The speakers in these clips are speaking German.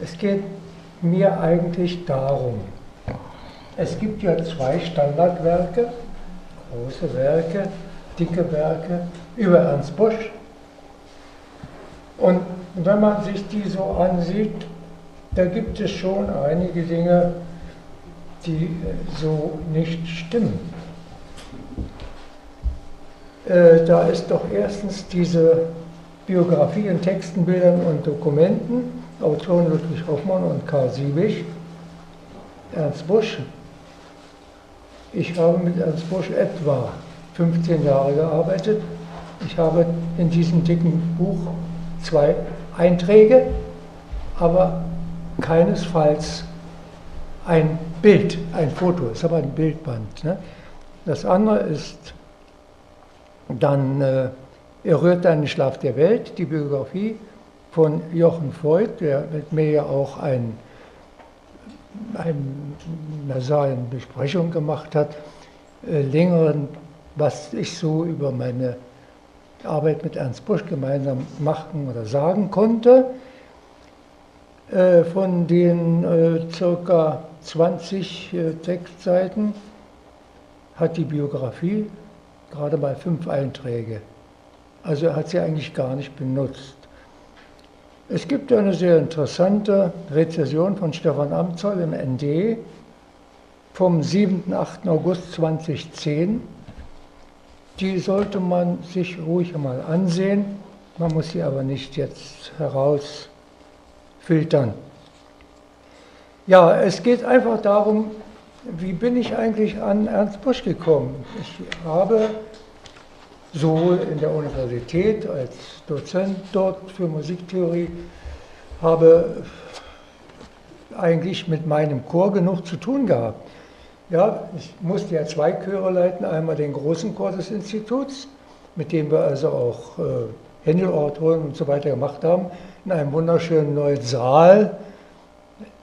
Es geht mir eigentlich darum, es gibt ja zwei Standardwerke, große Werke, dicke Werke über Ernst Busch. Und wenn man sich die so ansieht, da gibt es schon einige Dinge, die so nicht stimmen. Äh, da ist doch erstens diese Biografie in Texten, Bildern und Dokumenten, Autoren Ludwig Hoffmann und Karl Siebig, Ernst Busch. Ich habe mit Ernst Busch etwa 15 Jahre gearbeitet. Ich habe in diesem dicken Buch zwei Einträge, aber keinesfalls ein Bild, ein Foto, es ist aber ein Bildband. Ne? Das andere ist dann äh, Er rührt einen Schlaf der Welt, die Biografie von Jochen Voigt, der mit mir ja auch ein, ein, eine Besprechung gemacht hat, äh, längeren, was ich so über meine Arbeit mit Ernst Busch gemeinsam machen oder sagen konnte. Äh, von den äh, circa 20 äh, Textseiten hat die Biografie gerade mal fünf Einträge. Also er hat sie eigentlich gar nicht benutzt. Es gibt eine sehr interessante Rezession von Stefan Amzoll im ND vom 7. 8. August 2010. Die sollte man sich ruhig einmal ansehen. Man muss sie aber nicht jetzt herausfiltern. Ja, es geht einfach darum, wie bin ich eigentlich an Ernst Busch gekommen? Ich habe sowohl in der Universität als Dozent dort für Musiktheorie, habe eigentlich mit meinem Chor genug zu tun gehabt. Ja, ich musste ja zwei Chöre leiten, einmal den großen Chor des Instituts, mit dem wir also auch äh, Händeloratoren und so weiter gemacht haben, in einem wunderschönen neuen Saal,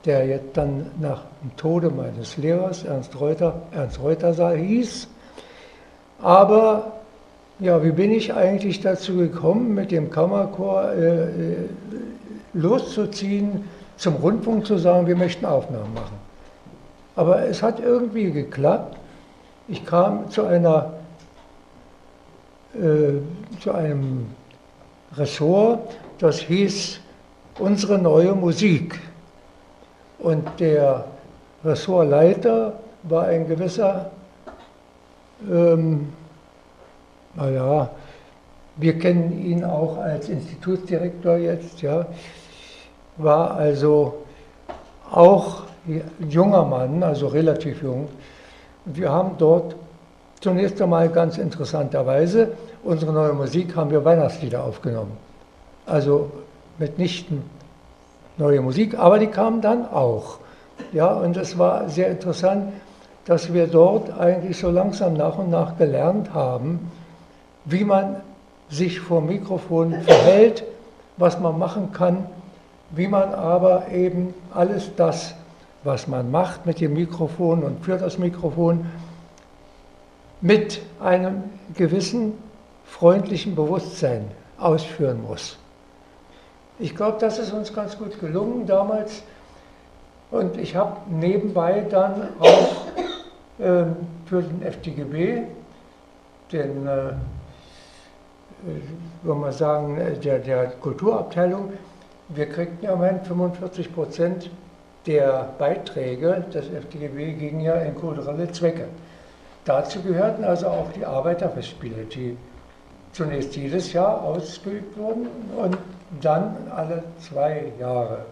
der jetzt dann nach dem Tode meines Lehrers, Ernst Reuter, Ernst Reuter Saal hieß. Aber ja, wie bin ich eigentlich dazu gekommen, mit dem Kammerchor äh, äh, loszuziehen, zum Rundfunk zu sagen, wir möchten Aufnahmen machen. Aber es hat irgendwie geklappt. Ich kam zu einer äh, zu einem Ressort, das hieß unsere neue Musik. Und der Ressortleiter war ein gewisser, ähm, naja, wir kennen ihn auch als Institutsdirektor jetzt, ja, war also auch junger Mann, also relativ jung. Wir haben dort zunächst einmal ganz interessanterweise unsere neue Musik haben wir Weihnachtslieder aufgenommen. Also mitnichten neue Musik, aber die kamen dann auch. Ja, und es war sehr interessant, dass wir dort eigentlich so langsam nach und nach gelernt haben, wie man sich vor Mikrofon verhält, was man machen kann, wie man aber eben alles das, was man macht mit dem Mikrofon und für das Mikrofon, mit einem gewissen freundlichen Bewusstsein ausführen muss. Ich glaube, das ist uns ganz gut gelungen damals. Und ich habe nebenbei dann auch äh, für den FDGB, den, äh würde man sagen, der, der Kulturabteilung, wir kriegten ja immerhin 45 Prozent der Beiträge des FDGB gingen ja in kulturelle Zwecke. Dazu gehörten also auch die Arbeiterfestspiele, die zunächst jedes Jahr ausgeübt wurden und dann alle zwei Jahre.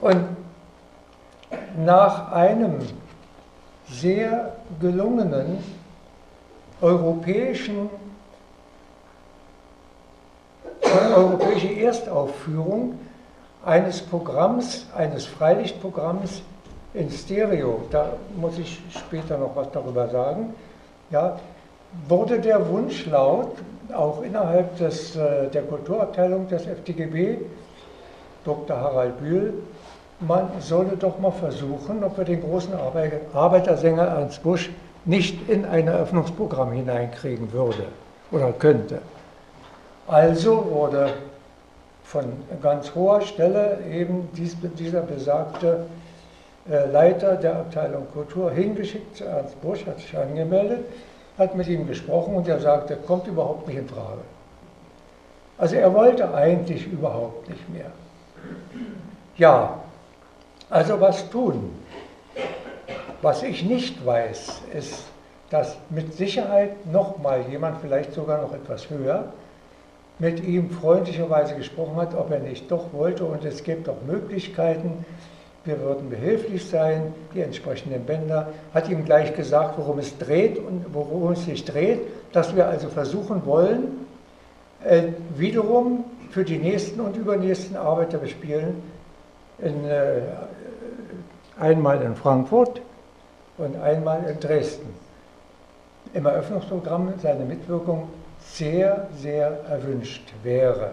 Und nach einem sehr gelungenen europäischen, europäische Erstaufführung eines Programms, eines Freilichtprogramms in Stereo, da muss ich später noch was darüber sagen, ja, wurde der Wunsch laut, auch innerhalb des, äh, der Kulturabteilung des FDGB, Dr. Harald Bühl, man solle doch mal versuchen, ob wir den großen Arbeitersänger Ernst Busch nicht in ein Eröffnungsprogramm hineinkriegen würde oder könnte. Also wurde von ganz hoher Stelle eben dies, dieser besagte äh, Leiter der Abteilung Kultur hingeschickt zu Ernst Busch, hat sich angemeldet, hat mit ihm gesprochen und er sagte, kommt überhaupt nicht in Frage. Also er wollte eigentlich überhaupt nicht mehr. Ja, also was tun? Was ich nicht weiß, ist, dass mit Sicherheit nochmal jemand, vielleicht sogar noch etwas höher, mit ihm freundlicherweise gesprochen hat, ob er nicht doch wollte. Und es gibt auch Möglichkeiten, wir würden behilflich sein, die entsprechenden Bänder, hat ihm gleich gesagt, worum es dreht und worum es sich dreht, dass wir also versuchen wollen, äh, wiederum für die nächsten und übernächsten Arbeiter bespielen, in, äh, einmal in Frankfurt und einmal in Dresden. Im Eröffnungsprogramm seine Mitwirkung sehr, sehr erwünscht wäre.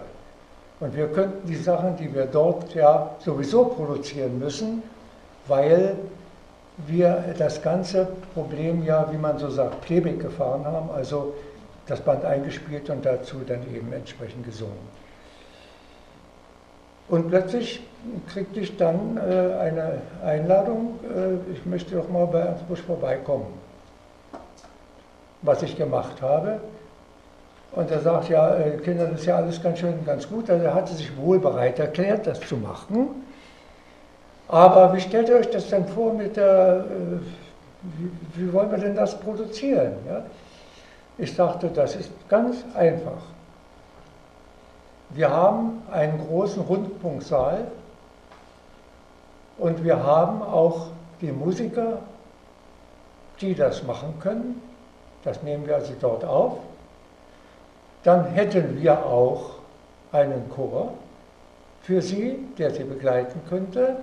Und wir könnten die Sachen, die wir dort ja sowieso produzieren müssen, weil wir das ganze Problem ja, wie man so sagt, Playback gefahren haben, also das Band eingespielt und dazu dann eben entsprechend gesungen. Und plötzlich kriegte ich dann äh, eine Einladung, äh, ich möchte doch mal bei Ernst Busch vorbeikommen. Was ich gemacht habe, und er sagt, ja, äh, Kinder, das ist ja alles ganz schön, ganz gut. Also er hatte sich wohl bereit erklärt, das zu machen. Aber wie stellt ihr euch das denn vor mit der, äh, wie, wollen wir denn das produzieren? Ja? Ich sagte, das ist ganz einfach. Wir haben einen großen Rundfunksaal und wir haben auch die Musiker, die das machen können. Das nehmen wir also dort auf. Dann hätten wir auch einen Chor für Sie, der Sie begleiten könnte.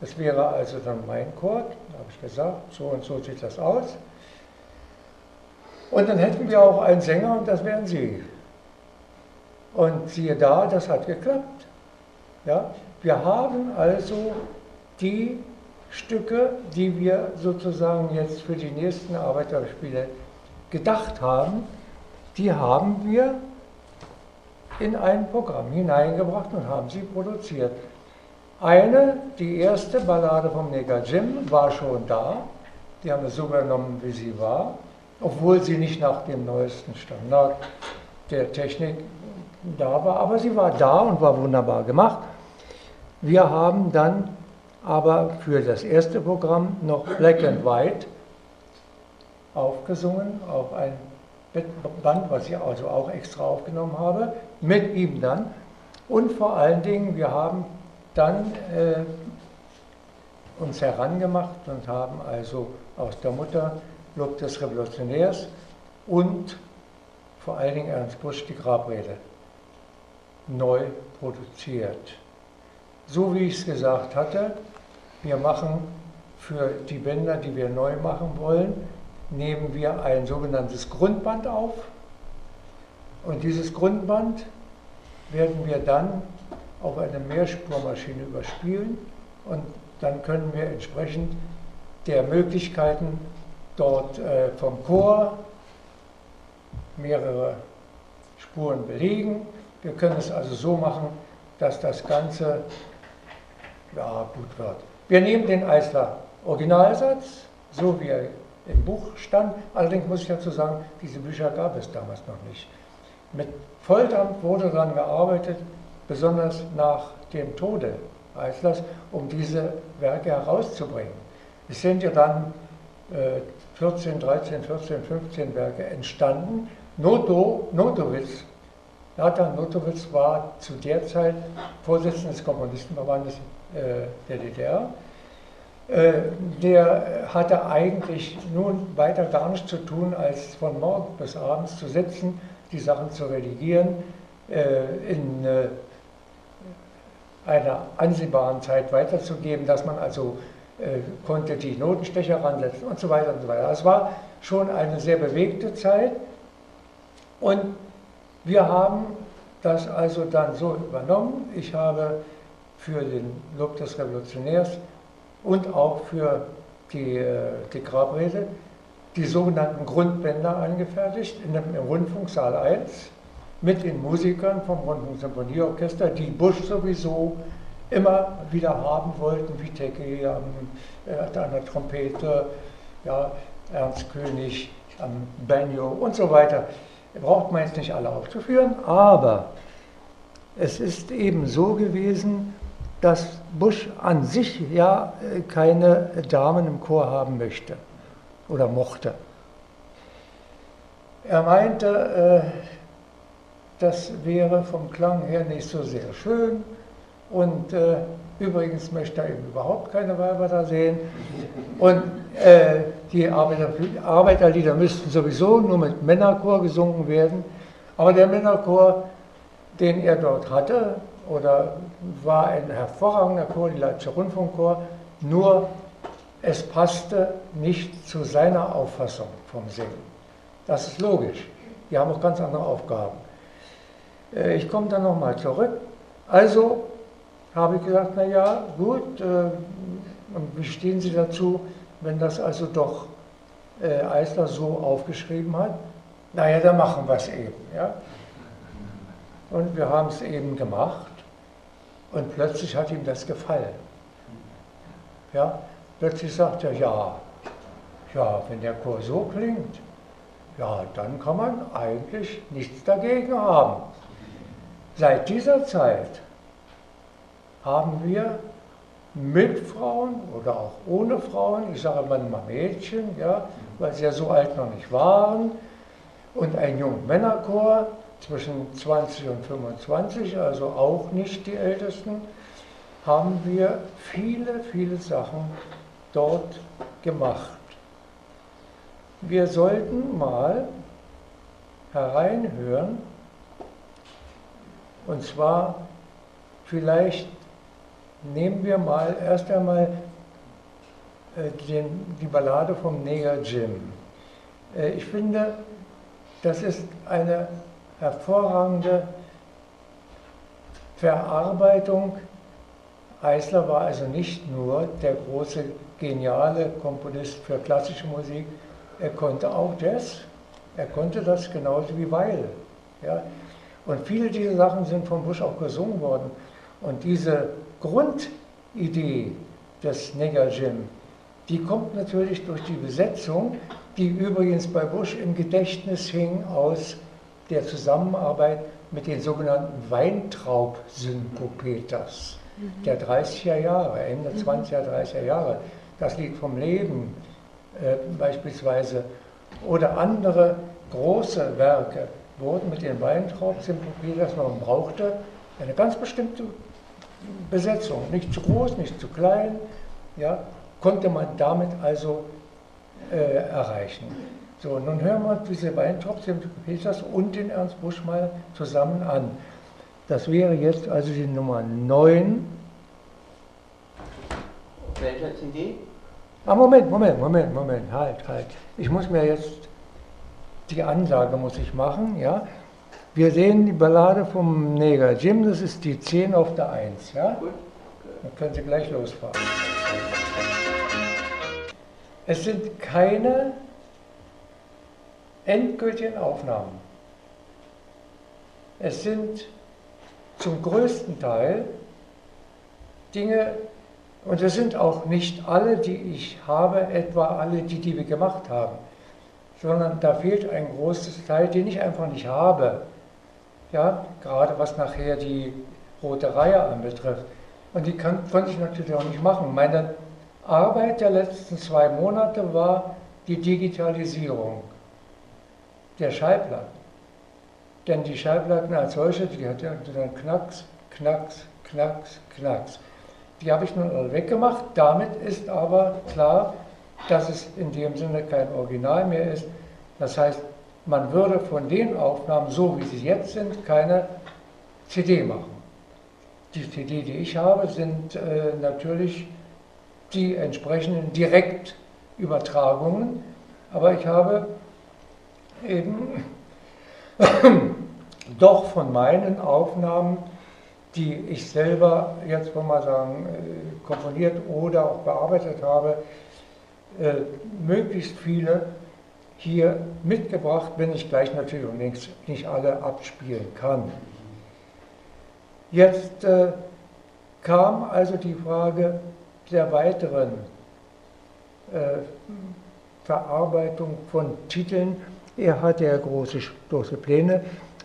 Das wäre also dann mein Chor, habe ich gesagt, so und so sieht das aus. Und dann hätten wir auch einen Sänger und das wären Sie. Und siehe da, das hat geklappt. Ja? Wir haben also die Stücke, die wir sozusagen jetzt für die nächsten Arbeiterspiele gedacht haben, die haben wir in ein Programm hineingebracht und haben sie produziert. Eine, die erste Ballade vom Neger Jim, war schon da. Die haben wir so übernommen, wie sie war, obwohl sie nicht nach dem neuesten Standard der Technik da war. Aber sie war da und war wunderbar gemacht. Wir haben dann aber für das erste Programm noch Black and White aufgesungen auf ein Band, was ich also auch extra aufgenommen habe, mit ihm dann. Und vor allen Dingen, wir haben dann äh, uns herangemacht und haben also aus der Mutter Lob des Revolutionärs und vor allen Dingen Ernst Busch die Grabrede neu produziert. So wie ich es gesagt hatte, wir machen für die Bänder, die wir neu machen wollen, nehmen wir ein sogenanntes Grundband auf und dieses Grundband werden wir dann auf eine Mehrspurmaschine überspielen und dann können wir entsprechend der Möglichkeiten dort äh, vom Chor mehrere Spuren belegen. Wir können es also so machen, dass das Ganze ja, gut wird. Wir nehmen den Eisler Originalsatz, so wie er im Buch stand. Allerdings muss ich dazu sagen, diese Bücher gab es damals noch nicht. Mit Volldampf wurde daran gearbeitet, besonders nach dem Tode Eislers, um diese Werke herauszubringen. Es sind ja dann äh, 14, 13, 14, 15 Werke entstanden. Noto, Notowitz, Nathan Notowitz war zu der Zeit Vorsitzender des Kommunistenverbandes äh, der DDR der hatte eigentlich nun weiter gar nichts zu tun, als von morgens bis abends zu sitzen, die Sachen zu redigieren, äh, in äh, einer ansehbaren Zeit weiterzugeben, dass man also konnte die Notenstecher ransetzen und so weiter und so weiter. Es war schon eine sehr bewegte Zeit und wir haben das also dann so übernommen. Ich habe für den Lob des Revolutionärs und auch für die, äh, die Grabrede die sogenannten Grundbänder angefertigt in dem, im Rundfunksaal 1. mit den Musikern vom Rundfunk-Symphonieorchester, die Busch sowieso immer wieder haben wollten, wie Tecke äh, an der Trompete, ja, Ernst König am Banjo und so weiter. Braucht man jetzt nicht alle aufzuführen, aber es ist eben so gewesen, dass Bush an sich ja äh, keine Damen im Chor haben möchte oder mochte. Er meinte, äh, das wäre vom Klang her nicht so sehr schön und äh, übrigens möchte er eben überhaupt keine Weiber da sehen und die Arbeiter, Arbeiterlieder müssten sowieso nur mit Männerchor gesungen werden, aber der Männerchor, den er dort hatte, oder war ein hervorragender Chor, die Leipziger Rundfunkchor, nur es passte nicht zu seiner Auffassung vom Singen. Das ist logisch. Die haben auch ganz andere Aufgaben. Äh, ich komme dann nochmal zurück. Also habe ich gesagt, naja, gut, äh, wie stehen Sie dazu, wenn das also doch äh, Eisler so aufgeschrieben hat? Naja, dann machen wir es eben. Ja? Und wir haben es eben gemacht. Und plötzlich hat ihm das gefallen. Ja, plötzlich sagt er, ja, ja, wenn der Chor so klingt, ja, dann kann man eigentlich nichts dagegen haben. Seit dieser Zeit haben wir mit Frauen oder auch ohne Frauen, ich sage manchmal Mädchen, ja, weil sie ja so alt noch nicht waren, und ein junger Männerchor, zwischen 20 und 25, also auch nicht die Ältesten, haben wir viele, viele Sachen dort gemacht. Wir sollten mal hereinhören, und zwar vielleicht nehmen wir mal erst einmal äh, den, die Ballade vom Neger Jim. Äh, ich finde, das ist eine hervorragende Verarbeitung. Eisler war also nicht nur der große, geniale Komponist für klassische Musik, er konnte auch Jazz. Er konnte das genauso wie Weil. Ja? Und viele dieser Sachen sind von Bush auch gesungen worden. Und diese Grundidee des Nigger Jim, die kommt natürlich durch die Besetzung, die übrigens bei Bush im Gedächtnis hing aus der Zusammenarbeit mit den sogenannten Weintraub-Synkopeters mhm. der 30er Jahre, Ende mhm. 20er, 30er Jahre. Das Lied vom Leben äh, beispielsweise oder andere große Werke wurden mit den Weintraub-Synkopeters, man brauchte eine ganz bestimmte Besetzung, nicht zu groß, nicht zu klein, ja, konnte man damit also äh, erreichen. So, nun hören wir uns diese beiden Top-Peters und den Ernst Busch mal zusammen an. Das wäre jetzt also die Nummer 9. Welcher CD? Ah, Moment, Moment, Moment, Moment, halt, halt. Ich muss mir jetzt, die Ansage muss ich machen, ja. Wir sehen die Ballade vom Neger Jim, das ist die 10 auf der 1, ja. Gut. Dann können Sie gleich losfahren. Es sind keine endgültigen Aufnahmen. Es sind zum größten Teil Dinge, und es sind auch nicht alle, die ich habe, etwa alle die, wir gemacht haben, sondern da fehlt ein großes Teil, den ich einfach nicht habe. Ja, gerade was nachher die rote Reihe anbetrifft. Und die kann, konnte ich natürlich auch nicht machen. Meine Arbeit der letzten zwei Monate war die Digitalisierung der Schallplatten. Denn die Schallplatten als solche, die hat ja dann Knacks, Knacks, Knacks, Knacks. Die habe ich nun alle weggemacht. Damit ist aber klar, dass es in dem Sinne kein Original mehr ist. Das heißt, man würde von den Aufnahmen, so wie sie jetzt sind, keine CD machen. Die CD, die ich habe, sind äh, natürlich die entsprechenden Direktübertragungen, aber ich habe eben doch von meinen Aufnahmen, die ich selber jetzt wollen wir sagen, äh, komponiert oder auch bearbeitet habe, äh, möglichst viele hier mitgebracht, wenn ich gleich natürlich nicht, nicht alle abspielen kann. Jetzt äh, kam also die Frage der weiteren äh, Verarbeitung von Titeln. Er hatte ja große, große Pläne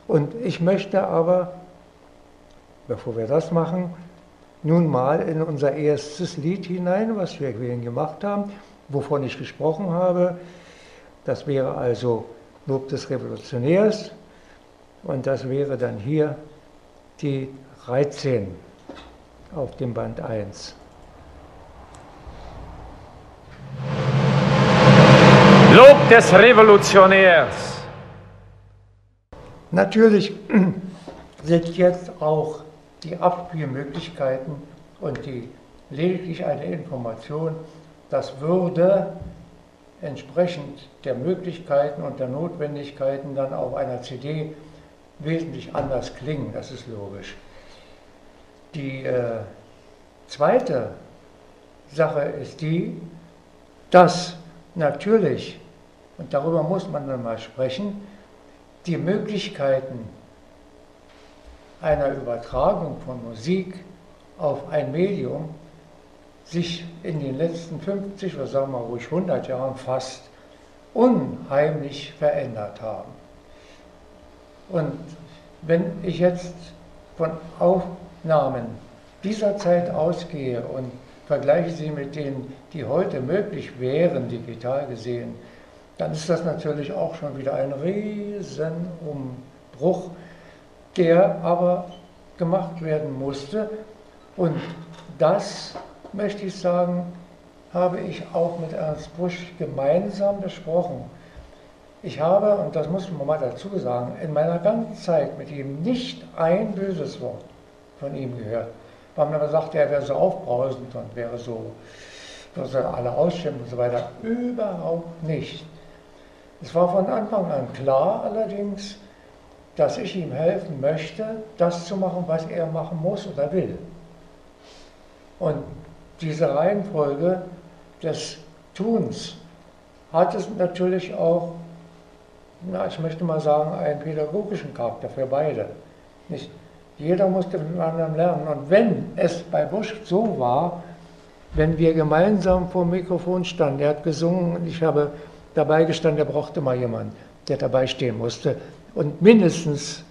und ich möchte aber, bevor wir das machen, nun mal in unser erstes Lied hinein, was wir gemacht haben, wovon ich gesprochen habe. Das wäre also Lob des Revolutionärs und das wäre dann hier die 13 auf dem Band 1. Des Revolutionärs. Natürlich sind jetzt auch die Abspielmöglichkeiten und die lediglich eine Information, das würde entsprechend der Möglichkeiten und der Notwendigkeiten dann auf einer CD wesentlich anders klingen, das ist logisch. Die äh, zweite Sache ist die, dass natürlich und darüber muss man dann mal sprechen, die Möglichkeiten einer Übertragung von Musik auf ein Medium sich in den letzten 50 oder sagen wir ruhig 100 Jahren fast unheimlich verändert haben. Und wenn ich jetzt von Aufnahmen dieser Zeit ausgehe und vergleiche sie mit denen, die heute möglich wären, digital gesehen, dann ist das natürlich auch schon wieder ein Riesenumbruch, der aber gemacht werden musste. Und das, möchte ich sagen, habe ich auch mit Ernst Busch gemeinsam besprochen. Ich habe, und das muss man mal dazu sagen, in meiner ganzen Zeit mit ihm nicht ein böses Wort von ihm gehört. Weil man aber sagte, er wäre so aufbrausend und wäre so, würde alle ausschimpfen und so weiter. Überhaupt nicht. Es war von Anfang an klar allerdings, dass ich ihm helfen möchte, das zu machen, was er machen muss oder will. Und diese Reihenfolge des Tuns hat es natürlich auch, na, ich möchte mal sagen, einen pädagogischen Charakter für beide. Nicht jeder musste dem anderen lernen. Und wenn es bei Busch so war, wenn wir gemeinsam vor dem Mikrofon standen, er hat gesungen und ich habe dabei gestanden, er brauchte mal jemanden, der dabei stehen musste und mindestens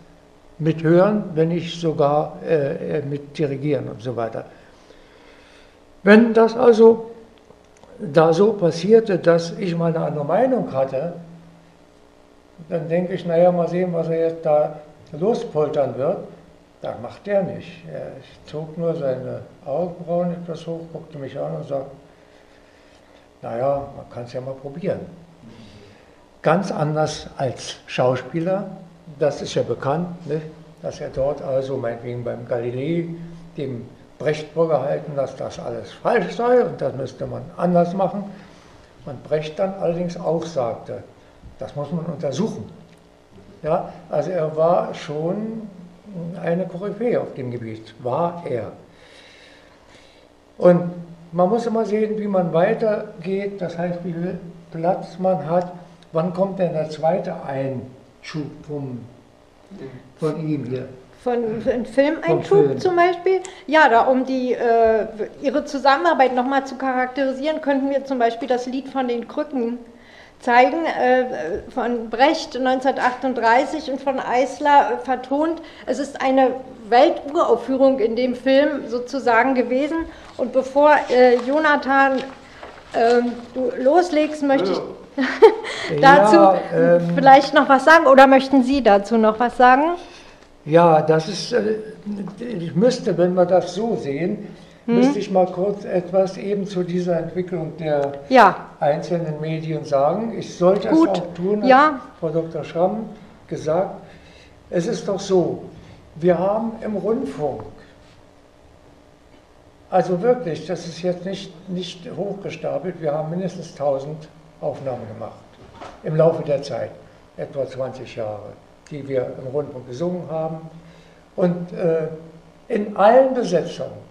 mithören, wenn nicht sogar äh, mit dirigieren und so weiter. Wenn das also da so passierte, dass ich mal eine andere Meinung hatte, dann denke ich, naja, mal sehen, was er jetzt da lospoltern wird. Das macht der nicht. Er zog nur seine Augenbrauen etwas hoch, guckte mich an und sagte, naja, man kann es ja mal probieren ganz anders als Schauspieler. Das ist ja bekannt, ne? dass er dort also meinetwegen beim Galilei dem Brecht vorgehalten, dass das alles falsch sei und das müsste man anders machen. Und Brecht dann allerdings auch sagte, das muss man untersuchen. Ja, also er war schon eine Koryphäe auf dem Gebiet, war er. Und man muss immer sehen, wie man weitergeht, das heißt, wie viel Platz man hat Wann kommt denn der zweite Einschub vom, von ihm hier? Von einem Filmeinschub Film. zum Beispiel? Ja, da um die, äh, ihre Zusammenarbeit nochmal zu charakterisieren, könnten wir zum Beispiel das Lied von den Krücken zeigen, äh, von Brecht 1938 und von Eisler äh, vertont. Es ist eine Welturaufführung in dem Film sozusagen gewesen. Und bevor äh, Jonathan ähm, du loslegst, möchte ich dazu ja, ähm, vielleicht noch was sagen oder möchten Sie dazu noch was sagen? Ja, das ist, äh, ich müsste, wenn wir das so sehen, hm? müsste ich mal kurz etwas eben zu dieser Entwicklung der ja. einzelnen Medien sagen. Ich sollte Gut. es auch tun, hat ja. Frau Dr. Schramm gesagt. Es ist doch so, wir haben im Rundfunk, also wirklich, das ist jetzt nicht, nicht hochgestapelt, wir haben mindestens 1000 Aufnahmen gemacht im Laufe der Zeit, etwa 20 Jahre, die wir im Rundfunk gesungen haben. Und äh, in allen Besetzungen,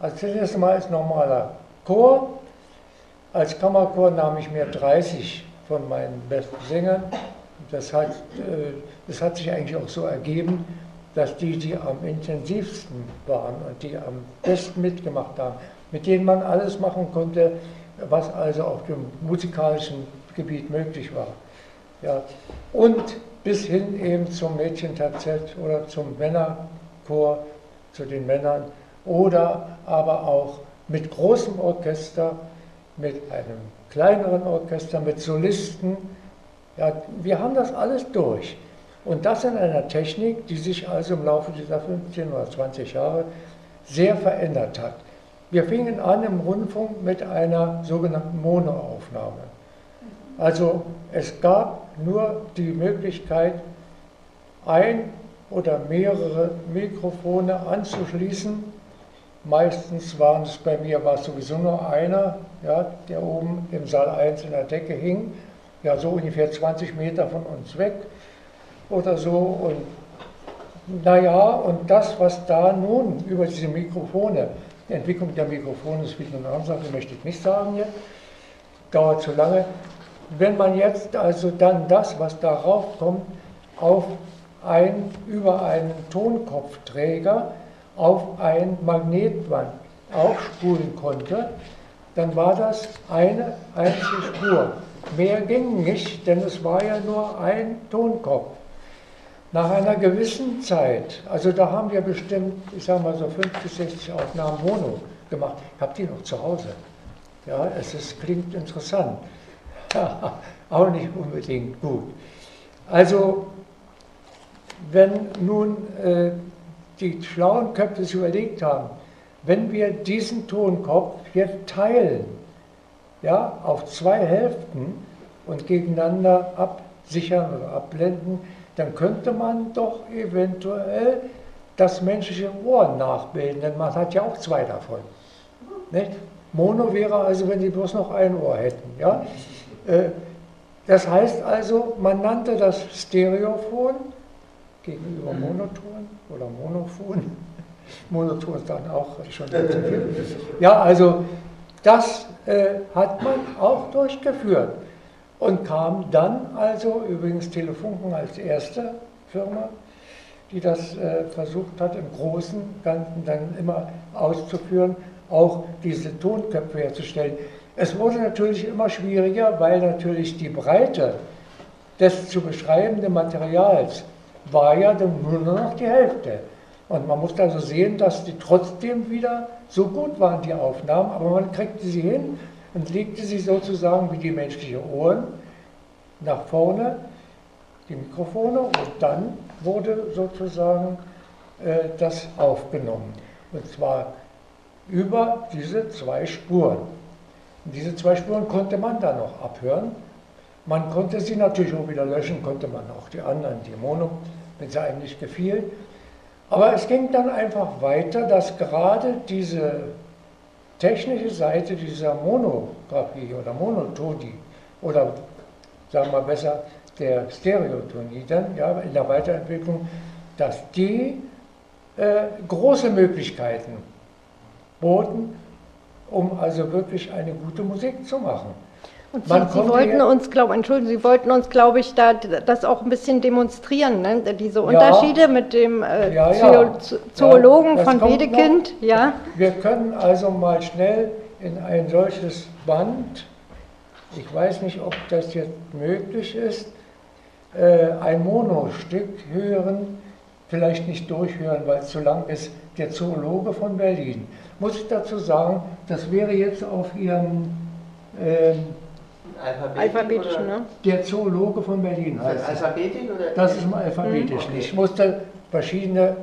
als erstes Mal als normaler Chor, als Kammerchor nahm ich mir 30 von meinen besten Sängern. Das hat, äh, das hat sich eigentlich auch so ergeben, dass die, die am intensivsten waren und die am besten mitgemacht haben, mit denen man alles machen konnte, was also auf dem musikalischen Gebiet möglich war. Ja. Und bis hin eben zum Mädchen-TZ oder zum Männerchor, zu den Männern oder aber auch mit großem Orchester, mit einem kleineren Orchester, mit Solisten. Ja, wir haben das alles durch. Und das in einer Technik, die sich also im Laufe dieser 15 oder 20 Jahre sehr verändert hat. Wir fingen an im Rundfunk mit einer sogenannten Monoaufnahme. Also es gab nur die Möglichkeit, ein oder mehrere Mikrofone anzuschließen. Meistens waren es bei mir war es sowieso nur einer, ja, der oben im Saal 1 in der Decke hing, ja so ungefähr 20 Meter von uns weg oder so. Und naja, und das, was da nun über diese Mikrofone die Entwicklung der Mikrofone ist wieder eine andere Sache, möchte ich nicht sagen hier. Dauert zu lange. Wenn man jetzt also dann das, was darauf kommt, auf ein, über einen Tonkopfträger auf ein Magnetband aufspulen konnte, dann war das eine einzige Spur. Mehr ging nicht, denn es war ja nur ein Tonkopf. Nach einer gewissen Zeit, also da haben wir bestimmt, ich sage mal so 50, 60 Aufnahmen Mono gemacht. Ich habe die noch zu Hause. Ja, es ist, klingt interessant. auch nicht unbedingt gut. Also, wenn nun äh, die schlauen Köpfe sich überlegt haben, wenn wir diesen Tonkopf jetzt teilen, ja, auf zwei Hälften und gegeneinander absichern oder abblenden, dann könnte man doch eventuell das menschliche Ohr nachbilden, denn man hat ja auch zwei davon. Nicht? Mono wäre also, wenn die bloß noch ein Ohr hätten. Ja? Äh, das heißt also, man nannte das Stereophon gegenüber mhm. Monoton oder Monophon. Monoton ist dann auch schon zu viel. Ja, also das äh, hat man auch durchgeführt und kam dann also, übrigens Telefunken als erste Firma, die das äh, versucht hat, im Großen Ganzen dann immer auszuführen, auch diese Tonköpfe herzustellen. Es wurde natürlich immer schwieriger, weil natürlich die Breite des zu beschreibenden Materials war ja nur noch die Hälfte. Und man musste also sehen, dass die trotzdem wieder so gut waren, die Aufnahmen, aber man kriegte sie hin und legte sie sozusagen wie die menschlichen Ohren nach vorne, die Mikrofone, und dann wurde sozusagen äh, das aufgenommen. Und zwar über diese zwei Spuren. Und diese zwei Spuren konnte man dann noch abhören. Man konnte sie natürlich auch wieder löschen, konnte man auch die anderen, die Mono, wenn sie einem nicht gefiel. Aber es ging dann einfach weiter, dass gerade diese technische Seite dieser Monographie oder Monotonie oder sagen wir besser der Stereotonie dann ja, in der Weiterentwicklung, dass die äh, große Möglichkeiten boten, um also wirklich eine gute Musik zu machen. Und Sie, Sie wollten uns, glaube Entschuldigen, Sie wollten uns, glaube ich, da das auch ein bisschen demonstrieren, ne? diese Unterschiede ja, mit dem äh, ja, ja. Zoologen von Wedekind. Ja. Wir können also mal schnell in ein solches Band, ich weiß nicht, ob das jetzt möglich ist, äh, ein Monostück hören, vielleicht nicht durchhören, weil es zu lang ist, der Zoologe von Berlin. Muss ich dazu sagen, das wäre jetzt auf Ihrem ähm, Alphabetisch, ne? Der Zoologe von Berlin heißt das. Alphabetisch oder? Das ist mal alphabetisch. Mhm. Ich musste verschiedene,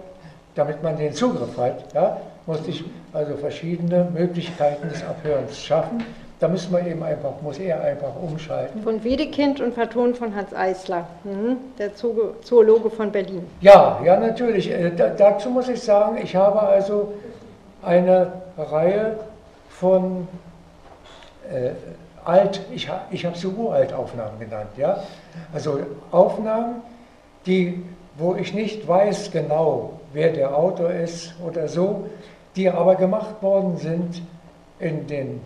damit man den Zugriff hat, ja, musste ich also verschiedene Möglichkeiten des Abhörens schaffen. Da müssen wir eben einfach, muss er einfach umschalten. Von Wedekind und vertont von Hans Eisler, mhm. der Zoologe von Berlin. Ja, ja, natürlich. Äh, da, dazu muss ich sagen, ich habe also eine Reihe von äh, alt, ich, ich habe sie Uraltaufnahmen genannt, ja. Also Aufnahmen, die, wo ich nicht weiß genau, wer der Autor ist oder so, die aber gemacht worden sind in den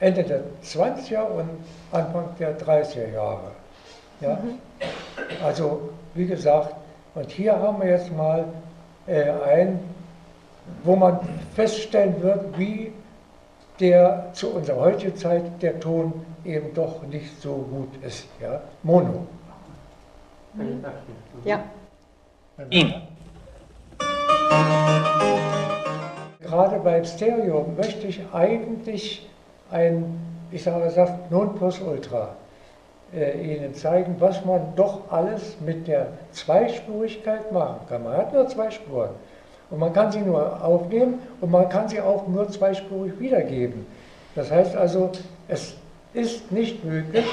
Ende der 20er und Anfang der 30er Jahre. Ja? Mhm. Also wie gesagt, und hier haben wir jetzt mal äh, ein, wo man feststellen wird, wie der zu unserer heutigen Zeit der Ton eben doch nicht so gut ist. Ja? Mono. Ja. In. Gerade beim Stereo möchte ich eigentlich ein, ich sage, sagt Nonplusultra äh, Ihnen zeigen, was man doch alles mit der Zweispurigkeit machen kann. Man hat nur zwei Spuren und man kann sie nur aufnehmen und man kann sie auch nur zweispurig wiedergeben. Das heißt also, es ist nicht möglich,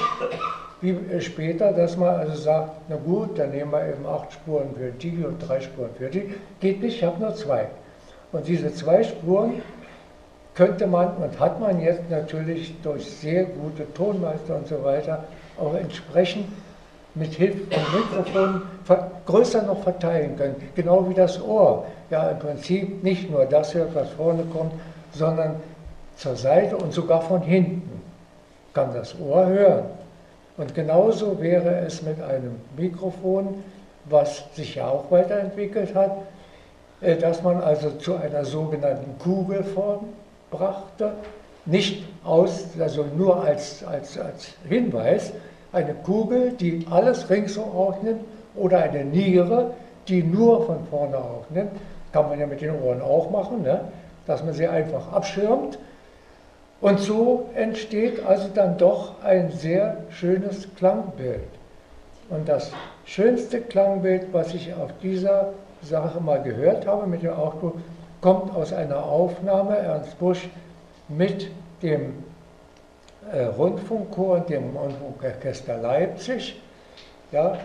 wie später, dass man also sagt, na gut, dann nehmen wir eben acht Spuren für die und drei Spuren für die. Geht nicht, ich habe nur zwei. Und diese zwei Spuren könnte man und hat man jetzt natürlich durch sehr gute Tonmeister und so weiter auch entsprechend mit Hilfe von Mikrofonen größer noch verteilen können. Genau wie das Ohr. Ja, im Prinzip nicht nur das hört, was vorne kommt, sondern zur Seite und sogar von hinten kann das Ohr hören. Und genauso wäre es mit einem Mikrofon, was sich ja auch weiterentwickelt hat, äh, dass man also zu einer sogenannten Kugelform brachte, nicht aus, also nur als, als, als Hinweis, eine Kugel, die alles ringsum aufnimmt, oder eine Niere, die nur von vorne aufnimmt. Kann man ja mit den Ohren auch machen, ne? dass man sie einfach abschirmt. Und so entsteht also dann doch ein sehr schönes Klangbild. Und das schönste Klangbild, was ich auf dieser Sache mal gehört habe mit dem Output, kommt aus einer Aufnahme Ernst Busch mit dem äh, Rundfunkchor und dem Rundfunkorchester Leipzig. Ja,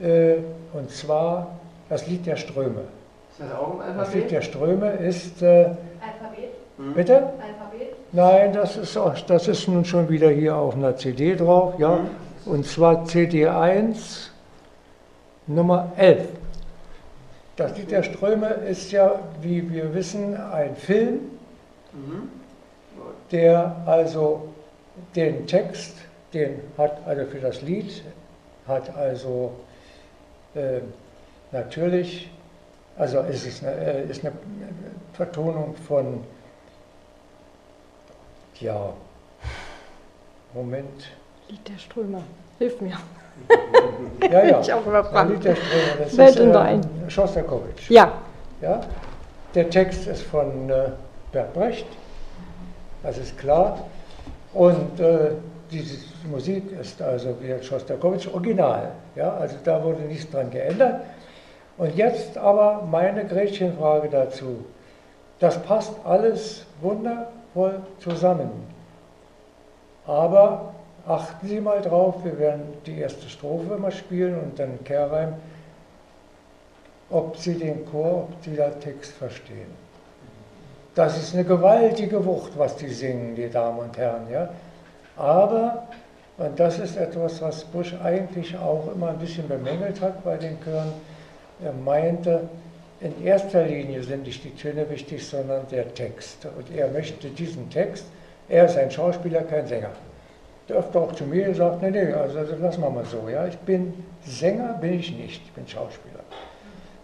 äh, und zwar das Lied der Ströme. Ist das auch ein Alphabet? Das Lied der Ströme ist. Äh, Alphabet? Hm? Bitte? Alphabet? Nein, das ist, auch, das ist nun schon wieder hier auf einer CD drauf. Ja, hm. und zwar CD 1, Nummer 11. Das Lied der Ströme ist ja, wie wir wissen, ein Film, mhm. der also den Text, den hat also für das Lied, hat also äh, natürlich, also es ist eine, äh, ist eine Vertonung von, ja, Moment. Lied der Ströme, hilf mir. Ja, ja. Ich auch überfragt. Lied der Ströme, das Welt ist äh, Schostakowitsch. Ja. ja. Der Text ist von äh, Bert Brecht, das ist klar. Und äh, diese Musik ist also wie Schostakowitsch original. Ja? Also da wurde nichts dran geändert. Und jetzt aber meine Gretchenfrage dazu. Das passt alles wundervoll zusammen. Aber achten Sie mal drauf, wir werden die erste Strophe mal spielen und dann Kehrreim, ob Sie den Chor, ob Sie den Text verstehen. Das ist eine gewaltige Wucht, was die singen, die Damen und Herren. Ja? Aber, und das ist etwas, was Bush eigentlich auch immer ein bisschen bemängelt hat bei den Chören, er meinte, in erster Linie sind nicht die Töne wichtig, sondern der Text. Und er möchte diesen Text, er ist ein Schauspieler, kein Sänger. Der öfter auch zu mir gesagt, nee, nee, also das lassen wir mal so. Ja? Ich bin Sänger, bin ich nicht, ich bin Schauspieler.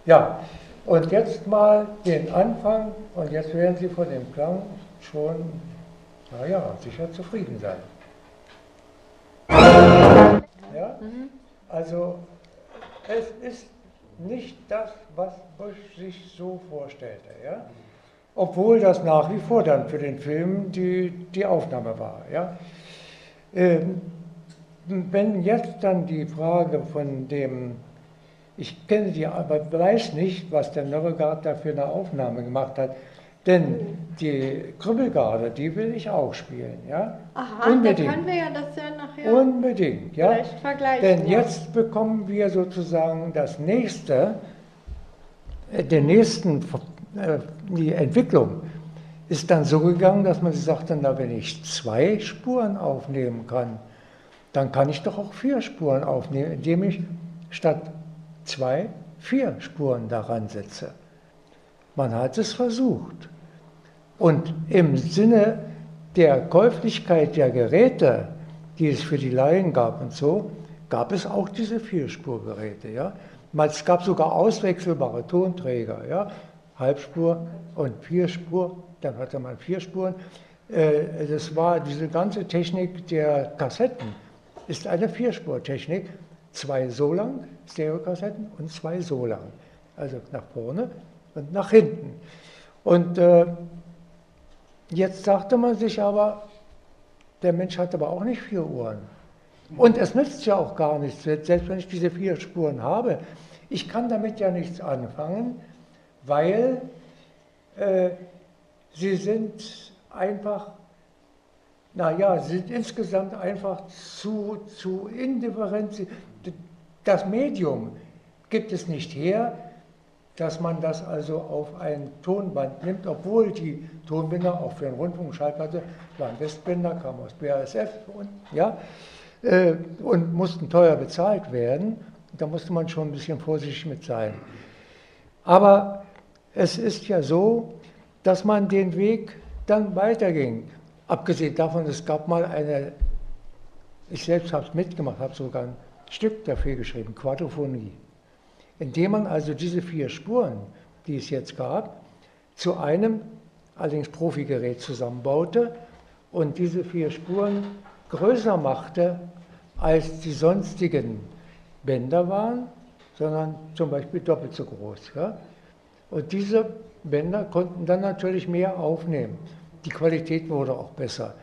Ja, und jetzt mal den Anfang und jetzt werden Sie von dem Klang schon, naja, sicher zufrieden sein. Ja? Also es ist nicht das, was Bush sich so vorstellte. Ja? Obwohl das nach wie vor dann für den Film die, die Aufnahme war. Ja? Ähm, wenn jetzt dann die Frage von dem ich kenne die, aber weiß nicht, was der Nörregard da für eine Aufnahme gemacht hat. Denn die Krüppelgarde, die will ich auch spielen, ja? Aha, Unbedingt. dann können wir ja das ja nachher Unbedingt, ja? vielleicht vergleichen. Denn jetzt bekommen wir sozusagen das nächste, äh, den nächsten, äh, die Entwicklung ist dann so gegangen, dass man sagte, na, wenn ich zwei Spuren aufnehmen kann, dann kann ich doch auch vier Spuren aufnehmen, indem ich statt zwei, vier Spuren daran setze. Man hat es versucht. Und im Sinne der Käuflichkeit der Geräte, die es für die Laien gab und so, gab es auch diese Vierspurgeräte. Ja? Es gab sogar auswechselbare Tonträger, ja? Halbspur und Vierspur, dann hatte man vier Spuren. Äh, das war diese ganze Technik der Kassetten, ist eine Vierspurtechnik, zwei so lang, Stereokassetten und zwei so lang, also nach vorne und nach hinten. Und äh, jetzt sagte man sich aber, der Mensch hat aber auch nicht vier Ohren. Und es nützt ja auch gar nichts, selbst wenn ich diese vier Spuren habe. Ich kann damit ja nichts anfangen, weil äh, sie sind einfach, naja, sie sind insgesamt einfach zu, zu indifferent. Das Medium gibt es nicht her, dass man das also auf ein Tonband nimmt, obwohl die Tonbinder auch für einen Rundfunkschallplatte waren Westbinder, kamen aus BASF und, ja, äh, und mussten teuer bezahlt werden. Da musste man schon ein bisschen vorsichtig mit sein. Aber es ist ja so, dass man den Weg dann weiterging. Abgesehen davon, es gab mal eine, ich selbst habe es mitgemacht, habe sogar ein Stück dafür geschrieben, Quadrophonie, indem man also diese vier Spuren, die es jetzt gab, zu einem allerdings Profigerät zusammenbaute und diese vier Spuren größer machte, als die sonstigen Bänder waren, sondern zum Beispiel doppelt so groß. Ja? Und diese Bänder konnten dann natürlich mehr aufnehmen. Die Qualität wurde auch besser.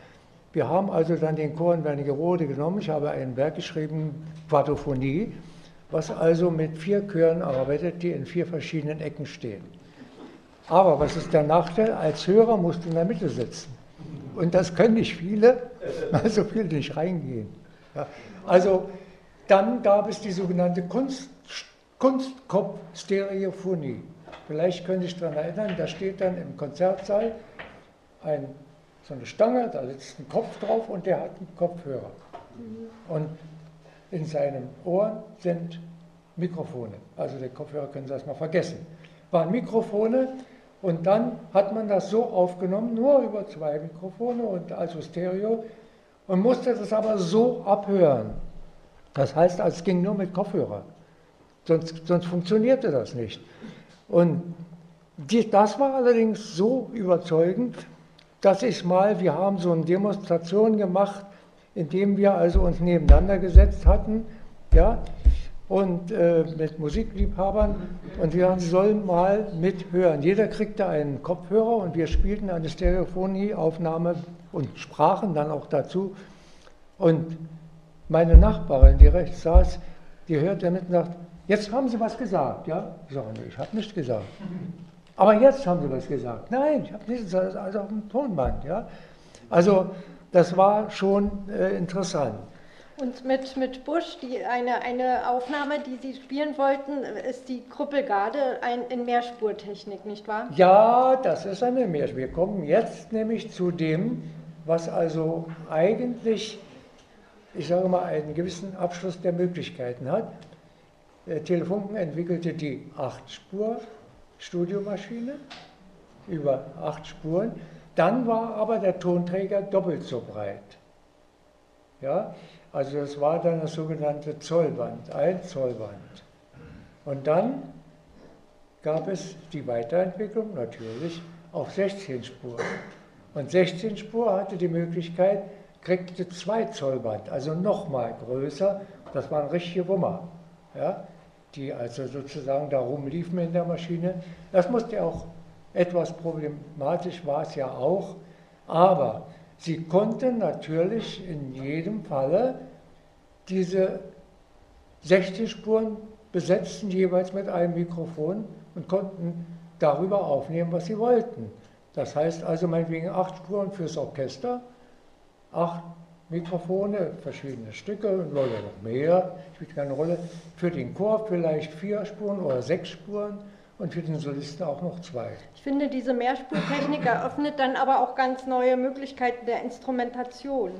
Wir haben also dann den Chor in Wernigerode genommen. Ich habe ein Werk geschrieben, Quadrophonie, was also mit vier Chören arbeitet, die in vier verschiedenen Ecken stehen. Aber was ist der Nachteil? Als Hörer musst du in der Mitte sitzen. Und das können nicht viele, weil so viele nicht reingehen. Also dann gab es die sogenannte Kunst, Kunstkopf-Stereophonie. Vielleicht können Sie sich daran erinnern, da steht dann im Konzertsaal ein, so eine Stange, da sitzt ein Kopf drauf und der hat einen Kopfhörer. Und in seinen Ohren sind Mikrofone. Also der Kopfhörer können Sie erstmal vergessen. Waren Mikrofone und dann hat man das so aufgenommen, nur über zwei Mikrofone und also Stereo und musste das aber so abhören. Das heißt, es ging nur mit Kopfhörer. Sonst, sonst funktionierte das nicht. Und die, das war allerdings so überzeugend, dass ich mal, wir haben so eine Demonstration gemacht, indem wir also uns nebeneinander gesetzt hatten, ja, und äh, mit Musikliebhabern und wir sollen mal mithören. Jeder kriegte einen Kopfhörer und wir spielten eine Stereophonieaufnahme und sprachen dann auch dazu. Und meine Nachbarin, die rechts saß, die hörte mit und sagt, jetzt haben Sie was gesagt, ja? Ich sage, ich habe nichts gesagt. Aber jetzt haben Sie was gesagt. Nein, ich habe nichts gesagt, also auf dem Tonband, ja? Also das war schon äh, interessant. Und mit, mit Busch, die, eine, eine Aufnahme, die Sie spielen wollten, ist die Krüppelgarde ein, in Mehrspurtechnik, nicht wahr? Ja, das ist eine Mehrspur. Wir kommen jetzt nämlich zu dem, was also eigentlich, ich sage mal, einen gewissen Abschluss der Möglichkeiten hat. Telefunken entwickelte die 8-Spur-Studiomaschine über 8 Spuren. Dann war aber der Tonträger doppelt so breit. Ja, also das war dann das sogenannte Zollband, ein Zollband. Und dann gab es die Weiterentwicklung natürlich auf 16 Spur. Und 16 Spur hatte die Möglichkeit, kriegte zwei Zollband, also nochmal größer. Das waren richtige Wummer, ja, die also sozusagen da rumliefen in der Maschine. Das musste auch etwas problematisch war es ja auch, aber Sie konnten natürlich in jedem Falle diese 60 Spuren besetzen, jeweils mit einem Mikrofon und konnten darüber aufnehmen, was sie wollten. Das heißt also meinetwegen acht Spuren fürs Orchester, acht Mikrofone, verschiedene Stücke oder noch mehr, spielt keine Rolle. Für den Chor vielleicht vier Spuren oder sechs Spuren und für den Solisten auch noch zwei. Ich finde, diese Mehrspurtechnik eröffnet dann aber auch ganz neue Möglichkeiten der Instrumentation.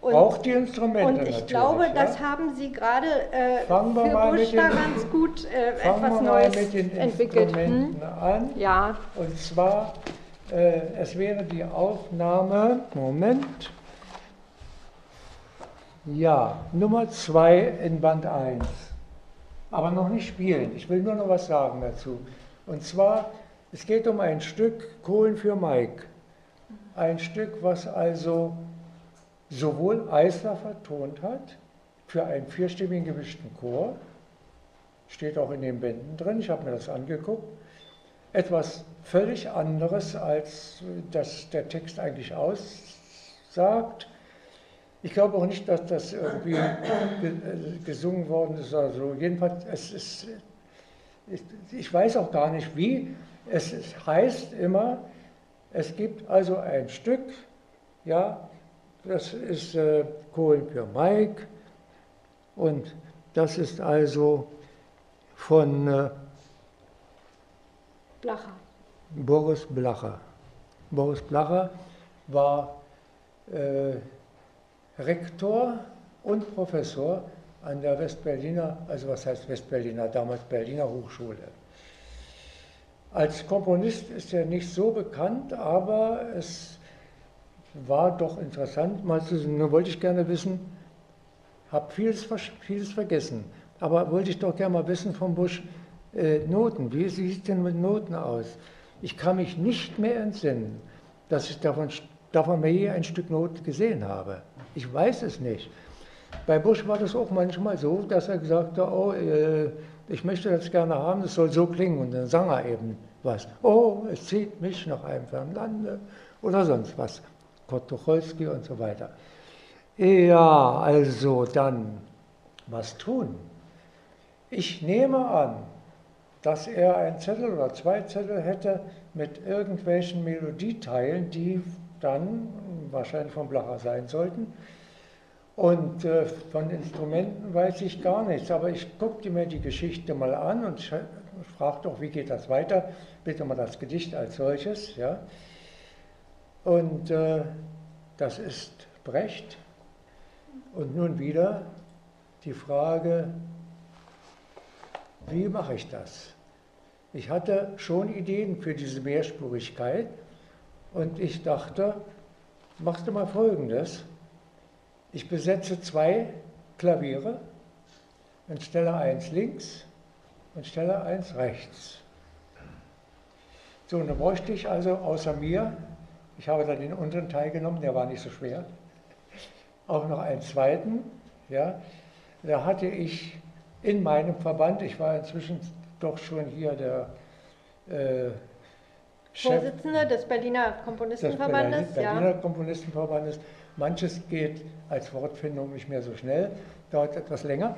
Und, auch die Instrumente. Und ich glaube, ja? das haben Sie gerade äh, für Busch da ganz gut äh, etwas Neues mit den entwickelt. Instrumenten hm? an. Ja. Und zwar Äh, es wäre die Aufnahme, Moment, ja, Nummer 2 in Band 1. Aber noch nicht spielen. Ich will nur noch was sagen dazu. Und zwar, es geht um ein Stück Kohlen für Mike. Ein Stück, was also sowohl Eisler vertont hat, für einen vierstimmigen gemischten Chor, steht auch in den Bänden drin, ich habe mir das angeguckt, etwas völlig anderes, als das der Text eigentlich aussagt. Ich glaube auch nicht, dass das irgendwie gesungen worden ist oder so. Jedenfalls, es ist, ich weiß auch gar nicht wie. Es heißt immer, es gibt also ein Stück, ja, das ist äh, Kohlen für Mike und das ist also von äh, Blacher. Boris Blacher. Boris Blacher war äh, Rektor und Professor an der Westberliner, also was heißt Westberliner, damals Berliner Hochschule. Als Komponist ist er nicht so bekannt, aber es war doch interessant, mal zu sehen. Nur wollte ich gerne wissen, habe vieles, vieles vergessen, aber wollte ich doch gerne mal wissen vom Busch, äh, Noten, wie sieht es denn mit Noten aus? Ich kann mich nicht mehr entsinnen, dass ich davon, davon mir je ein Stück Not gesehen habe. Ich weiß es nicht. Bei Bush war das auch manchmal so, dass er gesagt hat, oh, äh, ich möchte das gerne haben, es soll so klingen. Und dann sang er eben was. Oh, es zieht mich nach einem fernen Lande oder sonst was. Kurt Tucholsky und so weiter. Ja, also dann, was tun? Ich nehme an, dass er einen Zettel oder zwei Zettel hätte mit irgendwelchen Melodieteilen, die dann wahrscheinlich von Blacher sein sollten. Und äh, von Instrumenten weiß ich gar nichts, aber ich guckte mir die Geschichte mal an und fragte auch, wie geht das weiter? Bitte mal das Gedicht als solches. Ja. Und äh, das ist Brecht. Und nun wieder die Frage, wie mache ich das? Ich hatte schon Ideen für diese Mehrspurigkeit und ich dachte, machst du mal Folgendes. Ich besetze zwei Klaviere und stelle eins links und stelle eins rechts. So, und dann bräuchte ich also außer mir, ich habe dann den unteren Teil genommen, der war nicht so schwer, auch noch einen zweiten. Ja, da hatte ich in meinem Verband, ich war inzwischen doch schon hier der äh, Vorsitzende des Berliner Komponistenverbandes. Des Berliner, Berliner Komponistenverbandes. Manches geht als Wortfindung nicht mehr so schnell, dauert etwas länger.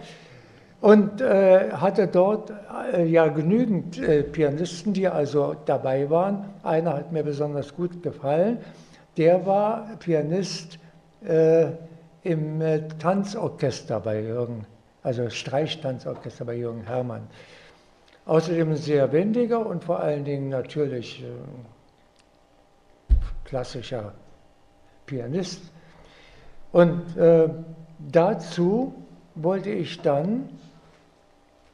Und äh, hatte dort äh, ja genügend äh, Pianisten, die also dabei waren. Einer hat mir besonders gut gefallen. Der war Pianist äh, im äh, Tanzorchester bei Jürgen, also Streichtanzorchester bei Jürgen Herrmann. Außerdem sehr wendiger und vor allen Dingen natürlich äh, klassischer Pianist. Und äh, dazu wollte ich dann,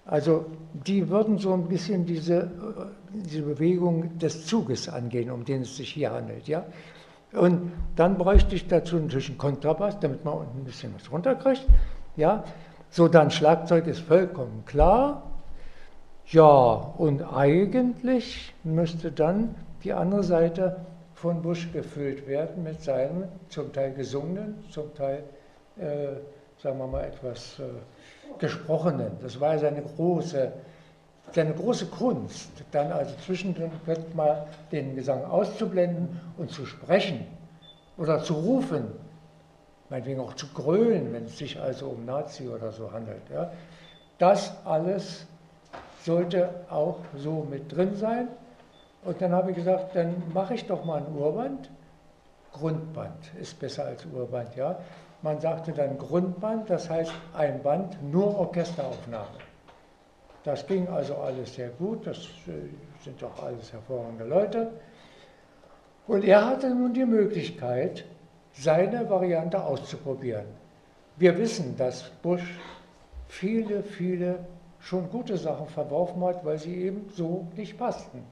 also die würden so ein bisschen diese, äh, diese Bewegung des Zuges angehen, um den es sich hier handelt. Ja? Und dann bräuchte ich dazu natürlich einen Kontrabass, damit man unten ein bisschen was runterkriegt. Ja? So, dann Schlagzeug ist vollkommen klar. Ja, und eigentlich müsste dann die andere Seite von Bush gefüllt werden mit seinen zum Teil gesungenen, zum Teil, äh, sagen wir mal, etwas äh, gesprochenen. Das war seine große, seine große Kunst, dann also zwischendrin mal den Gesang auszublenden und zu sprechen oder zu rufen, meinetwegen auch zu grölen, wenn es sich also um Nazi oder so handelt. Ja. Das alles sollte auch so mit drin sein. Und dann habe ich gesagt, dann mache ich doch mal ein Urband. Grundband ist besser als Urband, ja. Man sagte dann Grundband, das heißt ein Band, nur Orchesteraufnahme. Das ging also alles sehr gut, das äh, sind doch alles hervorragende Leute. Und er hatte nun die Möglichkeit, seine Variante auszuprobieren. Wir wissen, dass Bush viele, viele schon gute Sachen verworfen hat, weil sie eben so nicht passten.